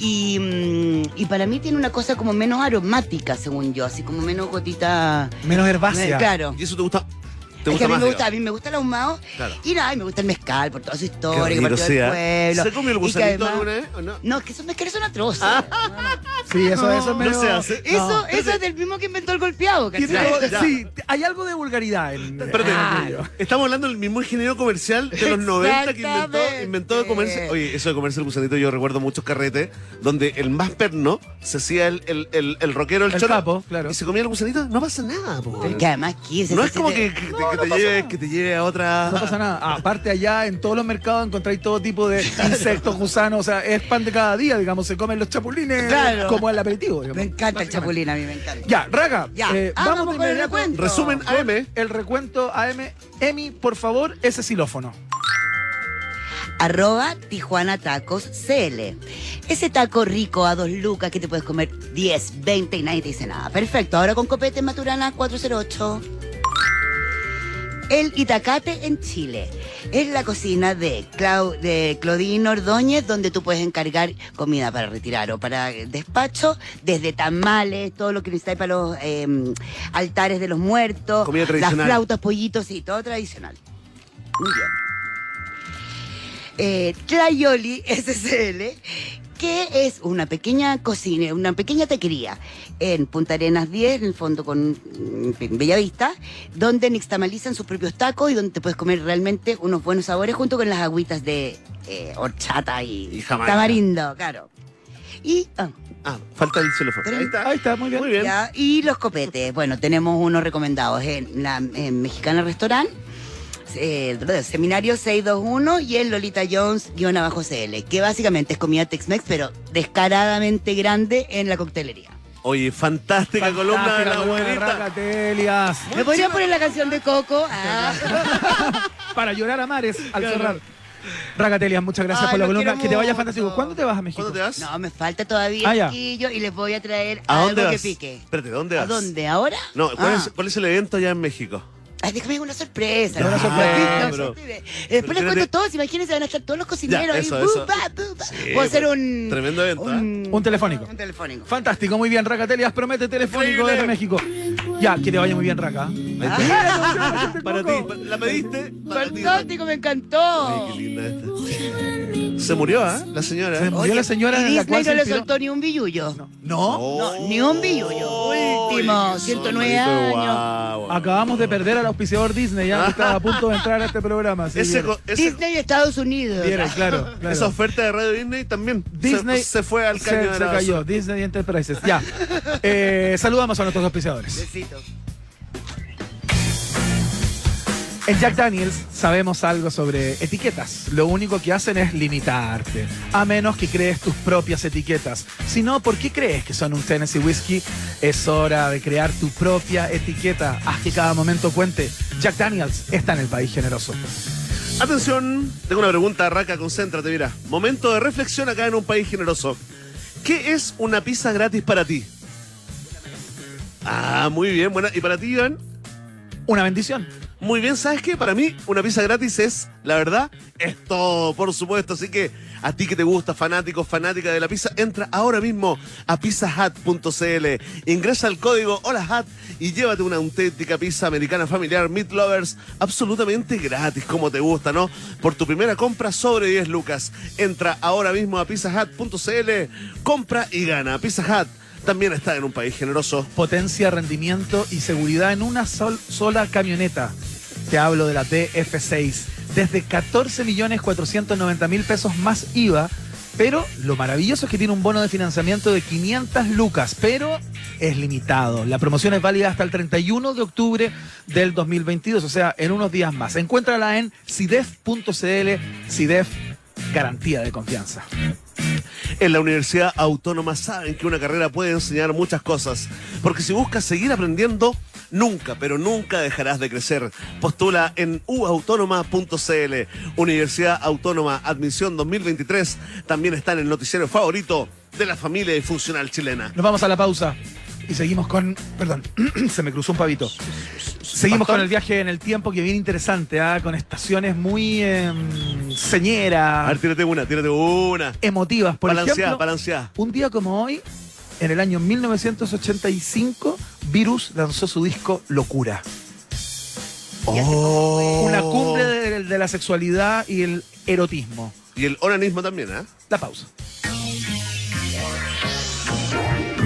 Y, mm, y para mí tiene una cosa como menos aromática, según yo, así como menos gotita. Menos herbácea. Claro. ¿Y eso te gusta? ¿Te Es que a mí más? me gusta, a mí me gusta el ahumado. Claro. Y nada, y me gusta el mezcal por toda su historia, que partió del pueblo. ¿Se comió el gusanito además- alguna vez o no? No, es que esos mezcales son atroces. Ah. No, no. Sí, eso, eso es No medio... se hace. Eso, No. eso es del mismo que inventó el golpeado, sí, hay algo de vulgaridad en... Espérate, ello. estamos hablando del mismo ingeniero comercial de los 90 que inventó, inventó comercio. Oye, eso de comerse el gusanito, yo recuerdo muchos carretes donde el más perno se hacía el, el, el, el rockero, el, El choro, capo, claro. y se comía el gusanito, no pasa nada, po. Además, ¿qué es No es como que, que te, lleve, que te lleve a otra. No pasa nada. Aparte allá en todos los mercados encontráis todo tipo de insectos, gusanos, o sea, es pan de cada día, digamos, se comen los chapulines Claro. como el aperitivo. digamos. Me encanta el chapulín, a mí me encanta. Ya, Raga, Ya. eh, Ah, vamos, vamos de con el inmediato recuento. Resumen AM. El recuento AM. Emi, por favor, ese xilófono. Arroba Tijuana Tacos CL. Ese taco rico a dos lucas que te puedes comer 10, 20 y nadie te dice nada. Perfecto, ahora con copete Maturana 408. El Itacate en Chile. Es la cocina de, Clau, de Claudine Ordóñez, donde tú puedes encargar comida para retirar o para despacho, desde tamales, todo lo que necesitas para los eh, altares de los muertos, Comida las flautas, pollitos y todo tradicional. Muy bien. Eh, Tlayoli SCL, que es una pequeña cocina, una pequeña taquería en Punta Arenas 10, en el fondo con en Bellavista, donde nixtamalizan sus propios tacos y donde te puedes comer realmente unos buenos sabores junto con las agüitas de eh, horchata y, Y tamarindo, claro. Y, ah, Ah, falta el teléfono. Ahí está. Ahí está, muy bien. Muy bien. ya, y los copetes. Bueno, tenemos unos recomendados en la en Mexicana Restaurant, eh, Seminario 621 y el Lolita Jones guion abajo CL, que básicamente es comida Tex-Mex, pero descaradamente grande en la coctelería. Oye, fantástica, columna de la columna de abuelita. Telias. ¿Me podría poner la canción de Coco? Ah. Para llorar a mares al cerrar. Raga Telias, muchas gracias Ay, por la columna. Que te vaya fantástico. ¿Cuándo te vas a México? ¿Cuándo te vas? No, me falta todavía Ah, chiquillo y les voy a traer ¿A algo dónde que pique. Espérate, ¿dónde ¿A vas? dónde? ¿Ahora? No, ¿cuál, Ah. es, cuál es el evento allá en México? Ay, déjame una sorpresa. Una sorpresa, no, pero- no, Después les cuento todos, imagínense, van a estar todos los cocineros Ya, eso, ahí. eso. buba, buba. Sí, Puedo hacer pues, un. tremendo evento, ¿eh? Un telefónico. Un telefónico. Fantástico, muy bien, Raga Telias. Promete telefónico desde México. Ya, que te vaya muy bien, Raga. Para ti, ¿la pediste? Para. Fantástico, me encantó. Ay, qué linda esta. Se murió, ¿ah? La señora. Se murió la señora y en la Disney cual no le soltó ni un billullo. No. No, ni un billullo. Último, 109 años. Acabamos de perder al auspiciador Disney, ya que estaba a punto de entrar a este programa. sí, Ese, Disney Estados Unidos. Vieron, claro, claro. esa oferta de Radio Disney también se- Disney se, fue al se, caño de se la cayó. basura. Disney Enterprises. Ya. Eh, saludamos a nuestros auspiciadores. Besitos. En Jack Daniels sabemos algo sobre etiquetas. Lo único que hacen es limitarte, a menos que crees tus propias etiquetas. Si no, ¿por qué crees que son un Tennessee Whiskey? Es hora de crear tu propia etiqueta. Haz que cada momento cuente. Jack Daniels está en el país generoso. Atención, tengo una pregunta, Raca, concéntrate, mira. Momento de reflexión acá en un país generoso. ¿Qué es una pizza gratis para ti? Ah, muy bien, buena. ¿Y para ti, Iván? Una bendición. Muy bien, ¿sabes qué? Para mí, una pizza gratis es, la verdad, es todo, por supuesto. Así que a ti que te gusta, fanático, fanática de la pizza, entra ahora mismo a pizzahat.cl. Ingresa el código HOLAHAT y llévate una auténtica pizza americana familiar Meat Lovers absolutamente gratis, como te gusta, ¿no? Por tu primera compra sobre 10 lucas. Entra ahora mismo a pizzahat.cl, compra y gana. Pizza Hut también está en un país generoso. Potencia, rendimiento y seguridad en una sol- sola camioneta. Te hablo de la DF6. Desde 14 millones 490 mil pesos más IVA. Pero lo maravilloso es que tiene un bono de financiamiento de 500 lucas, pero es limitado. La promoción es válida hasta el 31 de octubre del 2022, o sea, en unos días más. Encuéntrala en sidef.cl, Sidef, garantía de confianza. En la Universidad Autónoma saben que una carrera puede enseñar muchas cosas, porque si buscas seguir aprendiendo, nunca, pero nunca dejarás de crecer. Postula en uautónoma.cl. Universidad Autónoma Admisión 2023 también está en el noticiero favorito de la familia disfuncional chilena. Nos vamos a la pausa y seguimos con. Perdón, se me cruzó un pavito. Seguimos Pastor. con el viaje en el tiempo que viene interesante, ¿ah? con estaciones muy eh, señeras, A ver, tírate una, tírate una. emotivas. Por balanceada, ejemplo, balanceada. un día como hoy, en el año 1985, Virus lanzó su disco Locura. Oh. Una cumbre de, de la sexualidad y el erotismo. Y el onanismo también, ¿eh? La pausa.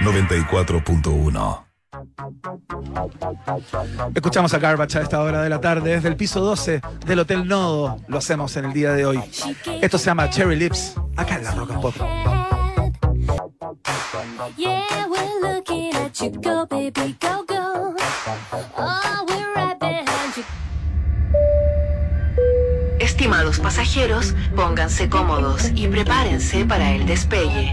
94.1. Escuchamos a Garbage a esta hora de la tarde desde el piso 12 del Hotel Nodo. Lo hacemos en el día de hoy. Esto se llama Cherry Lips, acá en la Rock and Pop. Yeah, we're looking at you. Go, baby, go, go. Oh, we're right behind you. Estimados pasajeros, pónganse cómodos y prepárense para el despegue.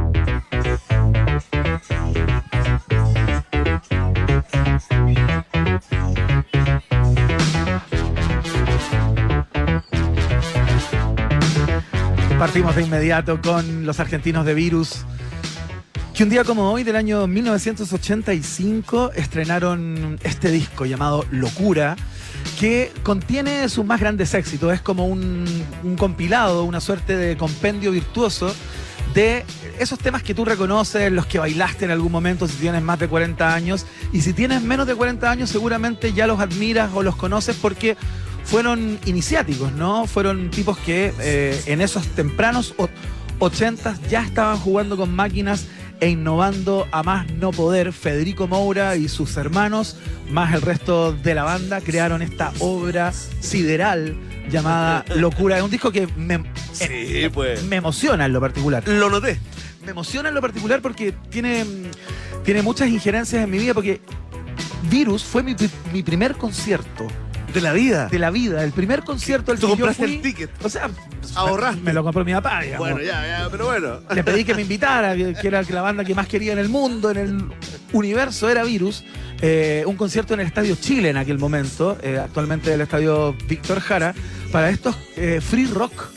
Partimos de inmediato con los argentinos de Virus, que un día como hoy del año 1985 estrenaron este disco llamado Locura, que contiene sus más grandes éxitos. Es como un, compilado, una suerte de compendio virtuoso de esos temas que tú reconoces, los que bailaste en algún momento si tienes más de 40 años. Y si tienes menos de 40 años, seguramente ya los admiras o los conoces porque fueron iniciáticos, ¿no? Fueron tipos que eh, en esos tempranos o- 80s ya estaban jugando con máquinas e innovando a más no poder. Federico Moura y sus hermanos, más el resto de la banda, crearon esta obra sideral llamada Locura. Es un disco que me, Sí, pues. me emociona en lo particular. Lo noté. Me emociona en lo particular porque tiene, tiene muchas injerencias en mi vida, porque Virus fue mi, mi primer concierto De la vida. de la vida, el primer concierto al Tú que yo compraste fui. el ticket. O sea, Ahorraste. Me lo compró mi papá, digamos. Bueno, ya, ya, pero bueno. Le pedí que me invitara, que era la banda que más quería en el mundo, en el universo, era Virus. Eh, un concierto en el Estadio Chile en aquel momento, eh, actualmente el Estadio Víctor Jara, para estos eh, free rock.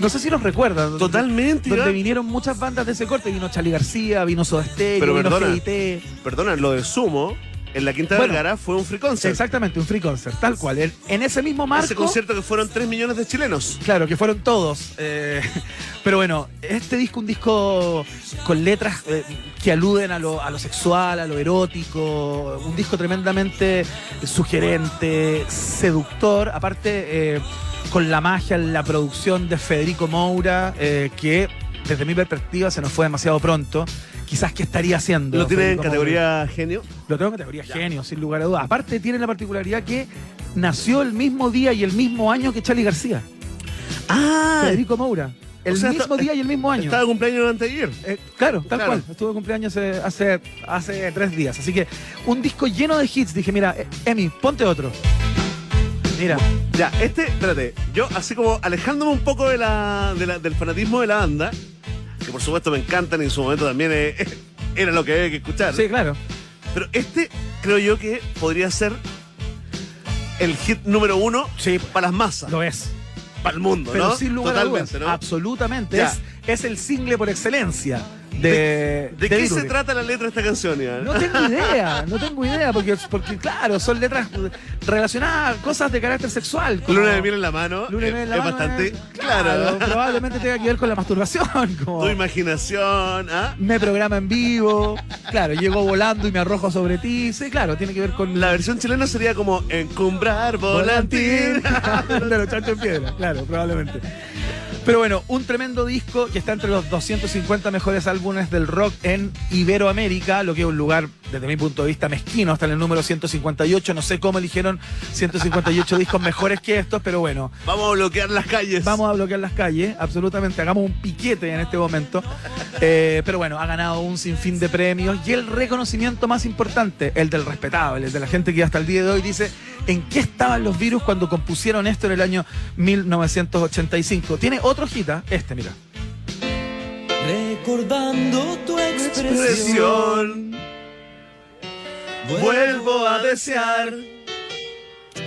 No sé si los recuerdan. Totalmente, Donde vinieron muchas bandas de ese corte. Vino Charly García, vino Soda Stereo, Pero vino perdona. GIT. Perdona, lo de Sumo, en la Quinta Bueno, Vergara, fue un free concert. Exactamente, un free concert, tal cual. En, en ese mismo marco. Ese concierto que fueron 3 millones de chilenos. Claro, que fueron todos. eh, pero bueno, este disco, un disco con letras eh, que aluden a lo, a lo sexual, a lo erótico, un disco tremendamente sugerente, seductor, aparte eh, con la magia, la producción de Federico Moura, que desde mi perspectiva se nos fue demasiado pronto. Quizás qué estaría haciendo. ¿Lo tiene en categoría genio? Lo tengo en categoría genio, sin lugar a dudas. Aparte tiene la particularidad que nació el mismo día y el mismo año que Charlie García. Ah, Federico Moura. El O sea, mismo día y el mismo año. estaba de cumpleaños anteayer. Eh, claro, tal Claro. cual. Estuvo de cumpleaños hace, hace, hace tres días. Así que un disco lleno de hits. Dije, mira, eh, Emi, ponte otro. Mira, Ya, este, espérate, yo así como alejándome un poco de la, de la- del fanatismo de la banda, que por supuesto me encantan y en su momento también eh, era lo que había que escuchar. sí, claro. Pero este creo yo que podría ser el hit número uno Sí, para las masas, lo es. para el mundo, Pero ¿no? sin lugar Totalmente, a dudas. ¿no? Absolutamente. Ya. Es, es el single por excelencia de. ¿De, de qué se trata la letra de esta canción, Iván? No tengo idea, no tengo idea, porque, porque claro, son letras relacionadas a cosas de carácter sexual. como- Luna de miel en la mano Luna de miel en la es mano bastante es- claro. Probablemente tenga que ver con la masturbación. Como Tu imaginación, ¿ah? me programa en vivo. Claro, llego volando y me arrojo sobre ti. Sí, claro, tiene que ver con La versión chilena sería como encumbrar volantín. de los chanchos en piedra, claro, probablemente. Pero bueno, un tremendo disco que está entre los 250 mejores álbumes del rock en Iberoamérica, lo que es un lugar, desde mi punto de vista, mezquino, está en el número 158. No sé cómo eligieron 158 discos mejores que estos, pero bueno, Vamos a bloquear las calles. Vamos a bloquear las calles, absolutamente. Hagamos un piquete en este momento. Eh, pero bueno, ha ganado un sinfín de premios y el reconocimiento más importante, el del respetable, el de la gente que hasta el día de hoy dice en qué estaban los virus cuando compusieron esto en el año 1985. Tiene otro hita, este, mira. Recordando tu expresión. Vuelvo a desear.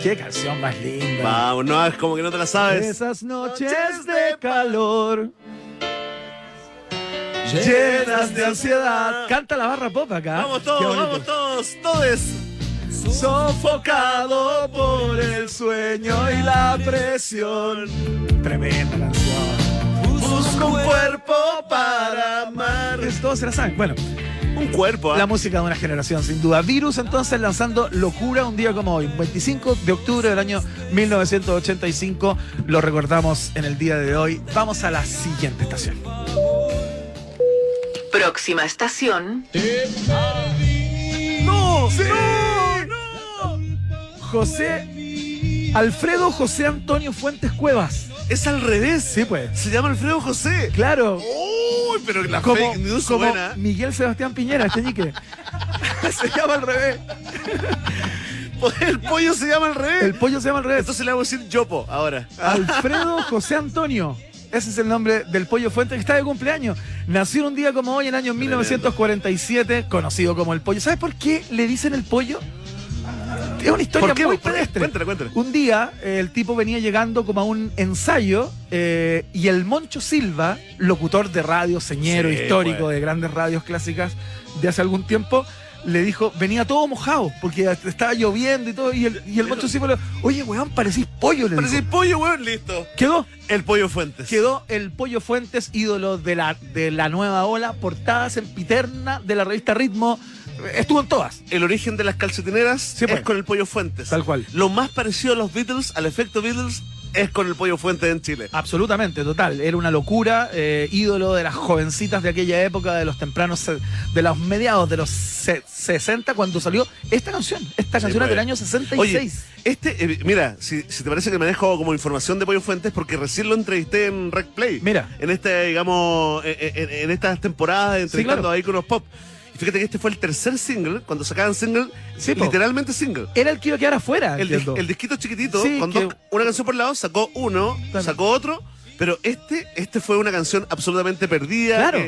Qué canción más linda. Vamos, no, es como que no te la sabes. Esas noches de calor. Llenas de ansiedad. Canta la barra pop acá. Vamos todos, vamos todos, todos. Sofocado por el sueño y la presión. Tremenda canción. Busco un cuerpo para amar. Todos se la saben. Bueno, Un cuerpo, ¿ah? la música de una generación, sin duda. Virus entonces lanzando Locura un día como hoy, 25 de octubre del año 1985. Lo recordamos en el día de hoy. Vamos a la siguiente estación. Próxima estación. ¡No! ¡Sí! José. Alfredo José Antonio Fuentes Cuevas. Es al revés. Sí, pues. Se llama Alfredo José. Claro. Uy, pero la como, fake news como buena. Miguel Sebastián Piñera, este ñique. se llama al revés. El pollo se llama al revés. El pollo se llama al revés. Entonces le vamos a decir Yopo ahora. Alfredo José Antonio. Ese es el nombre del pollo fuente que está de cumpleaños. Nació un día como hoy, en el año 1947, conocido como el pollo. ¿Sabes por qué le dicen el pollo? Es una historia muy pedestre. Cuéntale, cuéntale. Un día eh, el tipo venía llegando como a un ensayo eh, y el Moncho Silva, locutor de radio, señero, Sí, histórico pues. de grandes radios clásicas de hace algún tiempo, le dijo, venía todo mojado porque estaba lloviendo y todo. Y el, y el Moncho Silva le dijo, oye, weón, parecís pollo. Le Parecía dijo. pollo, weón, listo. Quedó. El pollo Fuentes. Quedó el Pollo Fuentes, ídolo de la, de la nueva ola, portadas en Piterna de la revista Ritmo. Estuvo en todas. El origen de las calcetineras Sí, es pues. con el pollo Fuentes. Tal cual. Lo más parecido a los Beatles, al efecto Beatles, es con el pollo Fuentes en Chile. Absolutamente, total. Era una locura, eh, ídolo de las jovencitas de aquella época, de los tempranos, de los mediados de los se- 60, cuando salió esta canción. Esta canción es pues. del año 66. Oye, este, eh, mira, si, si te parece que manejo como información de Pollo Fuentes, porque recién lo entrevisté en Rec Play. Mira. En este, digamos, en, en- en estas temporadas, entrevistando claro. a íconos pop. Fíjate que este fue el tercer single, cuando sacaban single, Sí, literalmente single. Era el que iba a quedar afuera. El, dis- el disquito chiquitito, Sí, con que- dos- una canción por lado, sacó uno, sacó otro, pero este, este fue una canción absolutamente perdida. Claro.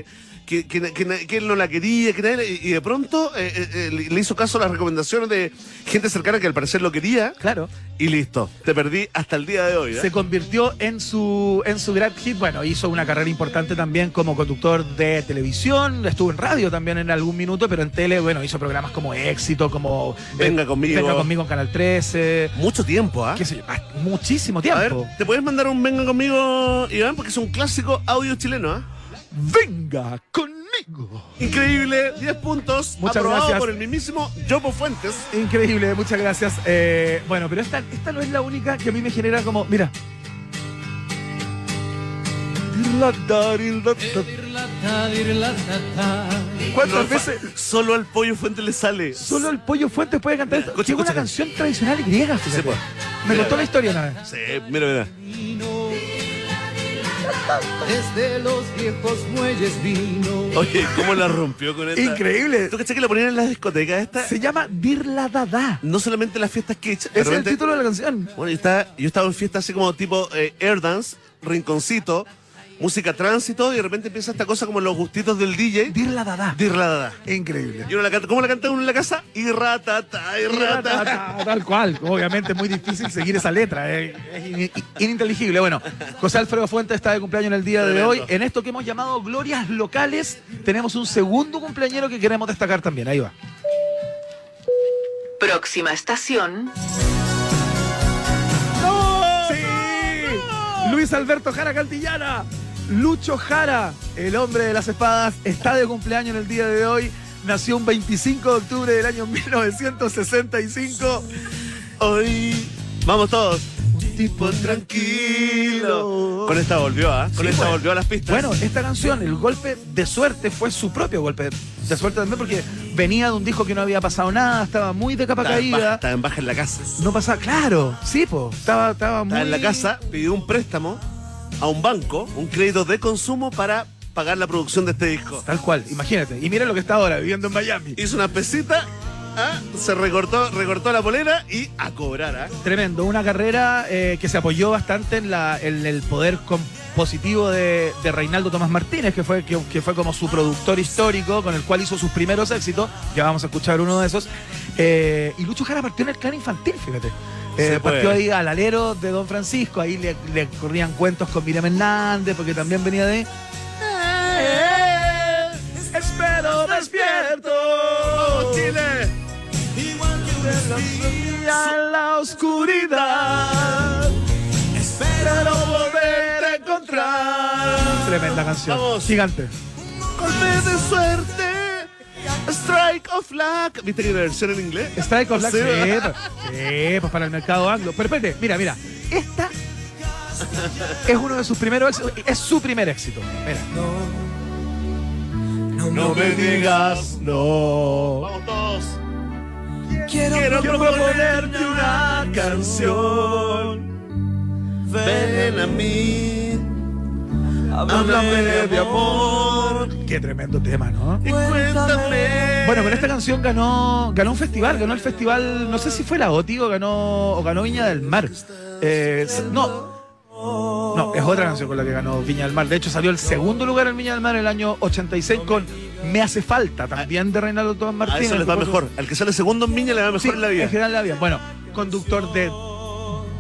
Que, que- que que él no la quería, que nadie- y de pronto eh, eh, eh, le hizo caso a las recomendaciones de gente cercana que al parecer lo quería, Claro. y listo, te perdí hasta el día de hoy. ¿eh? Se convirtió en su, en su gran hit. Bueno, hizo una carrera importante también como conductor de televisión. Estuvo en radio también en algún minuto, pero en tele, bueno, hizo programas como Éxito, como Venga conmigo. Venga conmigo en Canal 13. Mucho tiempo, ¿ah? ah, muchísimo A ver, tiempo. ¿te puedes mandar un venga conmigo, Iván? Porque es un clásico audio chileno, ¿ah? Venga conmigo. Increíble, 10 puntos. Muchas aprobado gracias. por el mismito Yopo Fuentes. Increíble, muchas gracias. Eh, bueno, pero esta, esta no es la única que a mí me genera como. Mira. ¿Cuántas veces Solo al pollo Fuentes le sale. solo el pollo fuente puede cantar esto? Escucha, Que es una escucha. canción tradicional griega, fíjate. Pues. Me Mira, contó la historia una vez. Sí, mira, mira. Desde los viejos muelles vino. Oye, ¿cómo la rompió con esta? Increíble. ¿Tú cachai que la ponían en las discotecas esta? Se llama Dirla Dada. No solamente en las fiestas kitsch. es el título de la canción. Bueno, yo estaba, yo estaba en fiestas así como tipo eh, air dance, rinconcito, música tránsito, y de repente empieza esta cosa como los gustitos del DJ. Dirla Dada. Dirladada. Increíble. Y uno la canta, ¿cómo la canta uno en la casa? Y ratata, y ratata. Tal cual. Obviamente es muy difícil seguir esa letra. eh, Es in- ininteligible. Bueno, José Alfredo Fuentes está de cumpleaños en el día de hoy. En esto que hemos llamado Glorias Locales, tenemos un segundo cumpleañero que queremos destacar también. Ahí va. Próxima estación. ¡Sí! Luis Alberto Jara Cantillana. Lucho Jara, el hombre de las espadas, está de cumpleaños en el día de hoy. Nació un 25 de octubre del año 1965. Hoy vamos todos. Un tipo tranquilo. Con esta volvió, ¿ah? Con Sí, esta pues. volvió a las pistas. Bueno, esta canción, el golpe de suerte, fue su propio golpe de suerte también porque venía de un disco que no había pasado nada, estaba muy de capa estaba en, baja, caída. estaba en baja en la casa. No pasaba, claro, sí, po, estaba, estaba muy... Estaba en la casa, pidió un préstamo a un banco, un crédito de consumo para pagar la producción de este disco. Tal cual, imagínate. Y mira lo que está ahora, viviendo en Miami. Hizo una pesita ah, se recortó, recortó la polera y a cobrar, ¿ah? Tremendo, una carrera eh, que se apoyó bastante en, la, en el poder compositivo de, de Reinaldo Tomás Martínez, que fue, que, que fue como su productor histórico, con el cual hizo sus primeros éxitos. Ya vamos a escuchar uno de esos. Eh, y Lucho Jara partió en el clan infantil, fíjate. Eh, Se puede. partió ahí al alero de Don Francisco, ahí le, le corrían cuentos con Miriam Hernández, porque también venía de... Espero despierto. ¡Vamos, Chile! en la oscuridad. Espero volver a encontrar. Tremenda canción. Vamos. Gigante. Golpe de suerte. Strike of luck. ¿Viste que hay una versión en inglés? Strike of Luck. Sí, Sí, ¿verdad? pues, sí, pues para el mercado anglo. Pero espérate, mira, mira. Esta es uno de sus primeros éxitos. Es su primer éxito. Mira. No me digas no. Vamos todos. Quiero, proponerte una canción. Ven a mí. Háblame de amor. Qué tremendo tema, ¿no? Y cuéntame. Bueno, con esta canción ganó, ganó un festival, ganó el festival, no sé si fue la OTI o ganó, o ganó Viña del Mar. Eh, no, no, es otra canción con la que ganó Viña del Mar. De hecho, salió el segundo lugar en Viña del Mar en el año 86 con Me hace falta, también de Reinaldo Tomás A Martínez. eso les va mejor. Al que sale segundo en Viña le va mejor Sí, en la vida. En general va bien. Bueno, conductor de,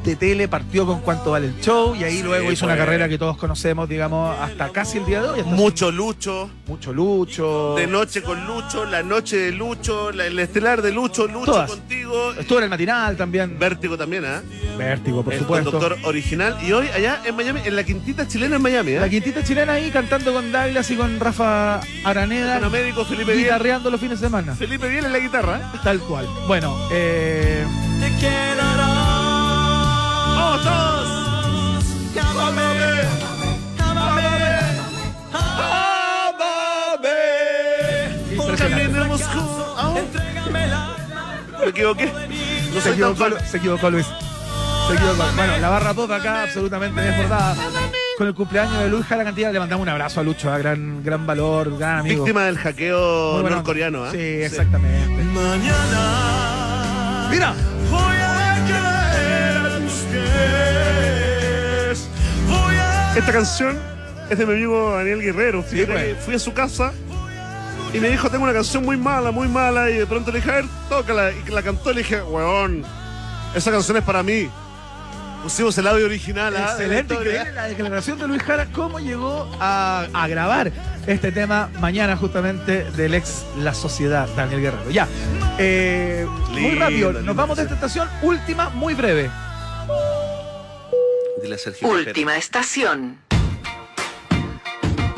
de tele, partió con cuánto vale el show y ahí Sí, luego hizo una pues. carrera que todos conocemos, digamos, hasta casi el día de hoy. Mucho Lucho. mucho Lucho. De noche con Lucho, la noche de Lucho, la- el estelar de Lucho, Lucho Todas. contigo. Estuvo en el matinal también. Vértigo también, ¿ah? Vértigo, por el supuesto. conductor original. Y hoy allá en Miami, en la quintita chilena en Miami, ¿eh? La quintita chilena ahí cantando con Douglas y con Rafa Araneda. Con Américo, Felipe guitarreando los fines de semana. Felipe Biel en la guitarra. ¿eh? Tal cual. Bueno, eh, ¡Vamos todos! impresionante. Caminemos juntos. Me equivoqué. No Se equivocó, se equivocó Luis. Se equivocó. Bueno, la barra pop acá absolutamente desbordada. Con el cumpleaños de Luis Jara Cantidad le mandamos un abrazo a Lucho, a gran, gran valor, gran amigo. Víctima del hackeo norcoreano, ¿ah? Sí, exactamente. Mira, Esta canción es de mi amigo Daniel Guerrero. Fíjate pues. fui a su casa y me dijo, tengo una canción muy mala, muy mala. Y de pronto le dije, a ver, tócala. Y la cantó y le dije, weón, esa canción es para mí. Pusimos el audio original. ¿ah? excelente, increíble la declaración de Luis Jara, cómo llegó a, a grabar este tema mañana justamente del ex La Sociedad, Daniel Guerrero. Ya, eh, muy rápido, nos vamos de esta estación, última, muy breve. Sergio. Última estación.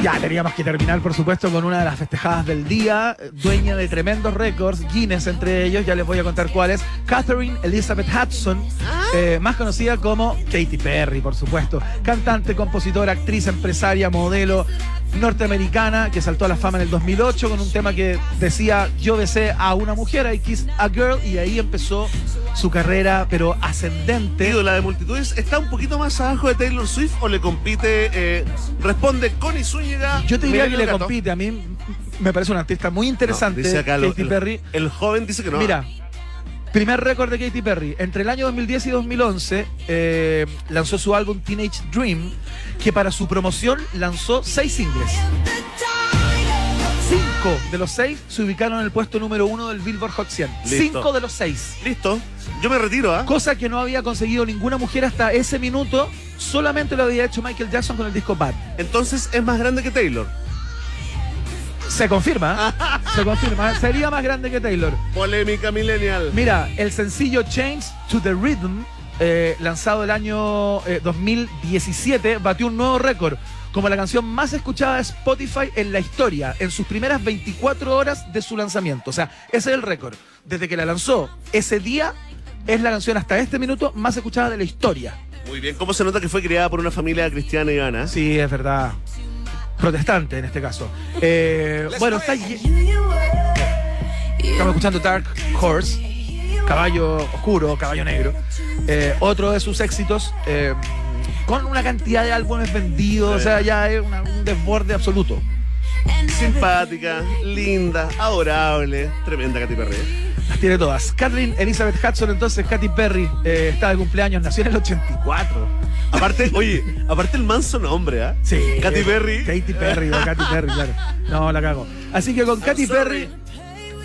Ya teníamos que terminar, por supuesto, con una de las festejadas del día, dueña de tremendos récords, Guinness entre ellos, ya les voy a contar cuáles. Catherine Elizabeth Hudson, eh, más conocida como Katy Perry, por supuesto. Cantante, compositora, actriz, empresaria, modelo norteamericana que saltó a la fama en el 2008 con un tema que decía yo besé a una mujer, I kissed a girl, y ahí empezó su carrera, pero ascendente. Digo, la de multitudes está un poquito más abajo de Taylor Swift o le compite, eh, responde Connie Zúñiga. Yo te diría que le Gato. compite, a mí me parece una artista muy interesante, No, dice acá Katy el- Perry. El, joven dice que no. Mira, primer récord de Katy Perry. Entre el año 2010 y 2011 eh, lanzó su álbum Teenage Dream, que para su promoción lanzó seis singles. Cinco de los seis se ubicaron en el puesto número uno del Billboard Hot 100. Listo. Cinco de los seis. Listo. Yo me retiro, ¿ah? Cosa que no había conseguido ninguna mujer hasta ese minuto. Solamente lo había hecho Michael Jackson con el disco Bad. Entonces es más grande que Taylor. Se confirma. ¿eh? Se confirma. Sería más grande que Taylor. Polémica millennial. Mira, el sencillo Change to the Rhythm, eh, lanzado el año eh, 2017, batió un nuevo récord como la canción más escuchada de Spotify en la historia, en sus primeras 24 horas de su lanzamiento. O sea, ese es el récord. Desde que la lanzó ese día, es la canción hasta este minuto más escuchada de la historia. Muy bien. ¿Cómo se nota que fue criada por una familia cristiana Ivana? Sí, es verdad. Protestante en este caso. Eh, bueno, está Estamos escuchando Dark Horse, caballo oscuro, caballo negro. Eh, otro de sus éxitos, eh, con una cantidad de álbumes vendidos, o sea, ya es una- un desborde absoluto. Simpática, linda, adorable. Tremenda Katy Perry. Las tiene todas. Kathleen Elizabeth Hudson, entonces Katy Perry, eh, está de cumpleaños, nació en el 84. Aparte, oye, aparte el manso nombre, ¿ah? Sí. Katy Perry. Katy Perry, o Katy Perry, claro. No, la cago. Así que con Katy sorry. Perry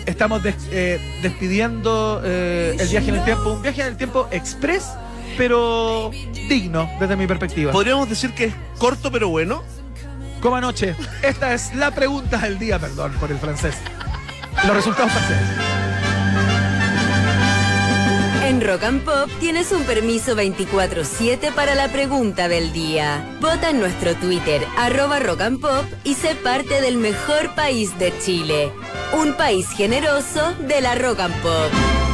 estamos des- eh, despidiendo eh, el viaje en el tiempo. Un viaje en el tiempo express, pero digno desde mi perspectiva. Podríamos decir que es corto pero bueno. Como anoche, esta es la pregunta del día, perdón por el francés. Los resultados franceses. En Rock and Pop tienes un permiso 24-7 para la pregunta del día. Vota en nuestro Twitter, arroba Rock and Pop, y sé parte del mejor país de Chile. Un país generoso de la Rock and Pop.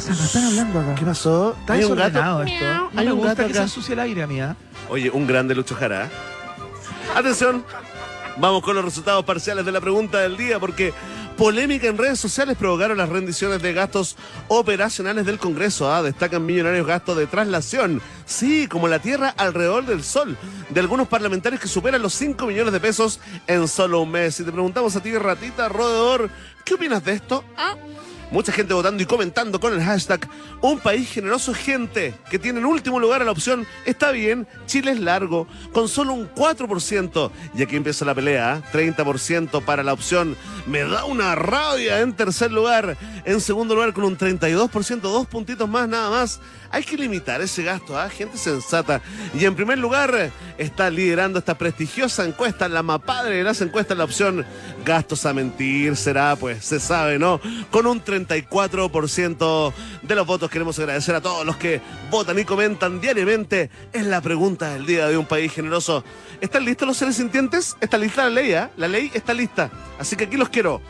Pasa? ¿No están hablando acá? ¿Qué pasó? Está Hay un gato. esto. No Hay me un gusta gato que se acá. ensucie el aire, mía. Oye, un grande Lucho Jara. Atención, vamos con los resultados parciales de la pregunta del día porque polémica en redes sociales provocaron las rendiciones de gastos operacionales del Congreso. Ah, destacan millonarios gastos de traslación. Sí, como la Tierra alrededor del Sol. De algunos parlamentarios que superan los 5 millones de pesos en solo un mes. Y te preguntamos a ti, ratita, roedor, ¿qué opinas de esto? Ah. Mucha gente votando y comentando con el hashtag Un país generoso gente que tiene en último lugar a la opción Está bien, Chile es largo, con solo un 4%. Y aquí empieza la pelea, ¿eh? 30% para la opción Me da una rabia en tercer lugar. En segundo lugar con un 32%, dos puntitos más nada más. Hay que limitar ese gasto, ¿ah? gente sensata. Y en primer lugar está liderando esta prestigiosa encuesta, la más padre de las encuestas, la opción gastos a mentir, será, pues se sabe, ¿no? Con un 34% de los votos queremos agradecer a todos los que votan y comentan diariamente. Es la pregunta del día de un país generoso. ¿Están listos los seres sintientes? ¿Está lista la ley? ¿ah? La ley está lista. Así que aquí los quiero.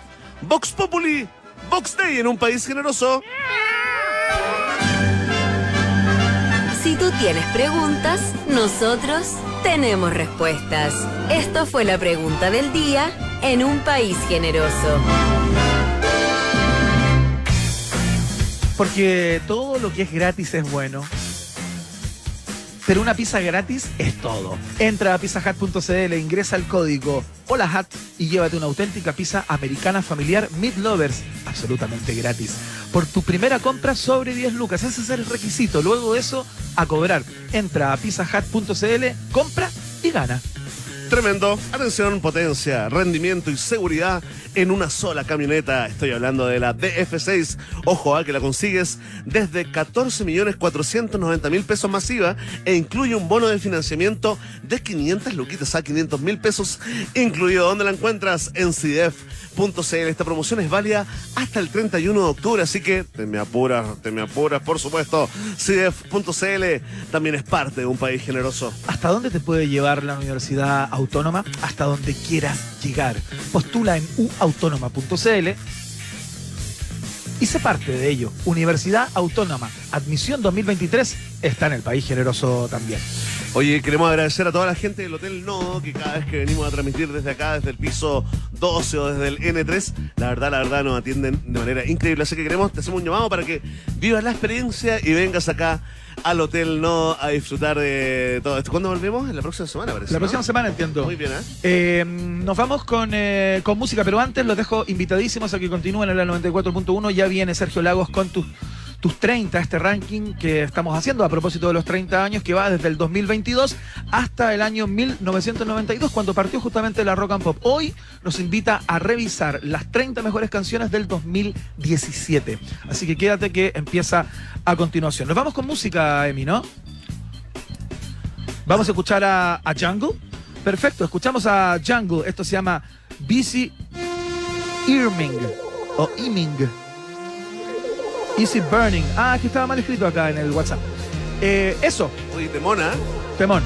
Vox Populi, Vox Day en un país generoso. Si tú tienes preguntas, nosotros tenemos respuestas. Esto fue la pregunta del día en un país generoso. Porque todo lo que es gratis es bueno. Pero una pizza gratis es todo. Entra a pizzahat.cl, ingresa el código HOLAHAT y llévate una auténtica pizza americana familiar Meat Lovers, absolutamente gratis. Por tu primera compra sobre 10 lucas. Ese es el requisito. Luego de eso, a cobrar. Entra a pizzahat.cl, compra y gana. Tremendo. Atención, potencia, rendimiento y seguridad en una sola camioneta. Estoy hablando de la DF6. Ojo a que la consigues desde 14.490.000 pesos masiva e incluye un bono de financiamiento de 500 luquitas a 500 mil pesos incluido. ¿Dónde la encuentras? En CIDEF.cl. Esta promoción es válida hasta el 31 de octubre, así que te me apuras, te me apuras, por supuesto. CIDEF.cl también es parte de un país generoso. ¿Hasta dónde te puede llevar la Universidad Autónoma? Hasta donde quieras llegar. Postula en uautónoma.cl y sé parte de ello. Universidad Autónoma, admisión 2023, está en el país generoso también. Oye, queremos agradecer a toda la gente del Hotel Nodo que cada vez que venimos a transmitir desde acá, desde el piso 12 o desde el N3, la verdad, la verdad nos atienden de manera increíble. Así que queremos, te hacemos un llamado para que vivas la experiencia y vengas acá al Hotel Nodo a disfrutar de todo esto. ¿Cuándo volvemos? En la próxima semana, parece. La ¿no? próxima semana entiendo. Muy bien, ¿eh? Eh, nos vamos con, eh, con música, pero antes los dejo invitadísimos a que continúen en la 94.1. Ya viene Sergio Lagos con tus, tus 30, este ranking que estamos haciendo a propósito de los 30 años, que va desde el 2022 hasta el año 1992, cuando partió justamente la Rock and Pop. Hoy nos invita a revisar las 30 mejores canciones del 2017. Así que quédate que empieza a continuación. Nos vamos con música, Emi, ¿no? Vamos a escuchar a, a Jungle. Perfecto, escuchamos a Jungle. Esto se llama Busy Earming o Eaming. Easy Burning. Ah, es que estaba mal escrito acá en el WhatsApp. Eh, eso, Oye, te mona, ¿eh? Temón.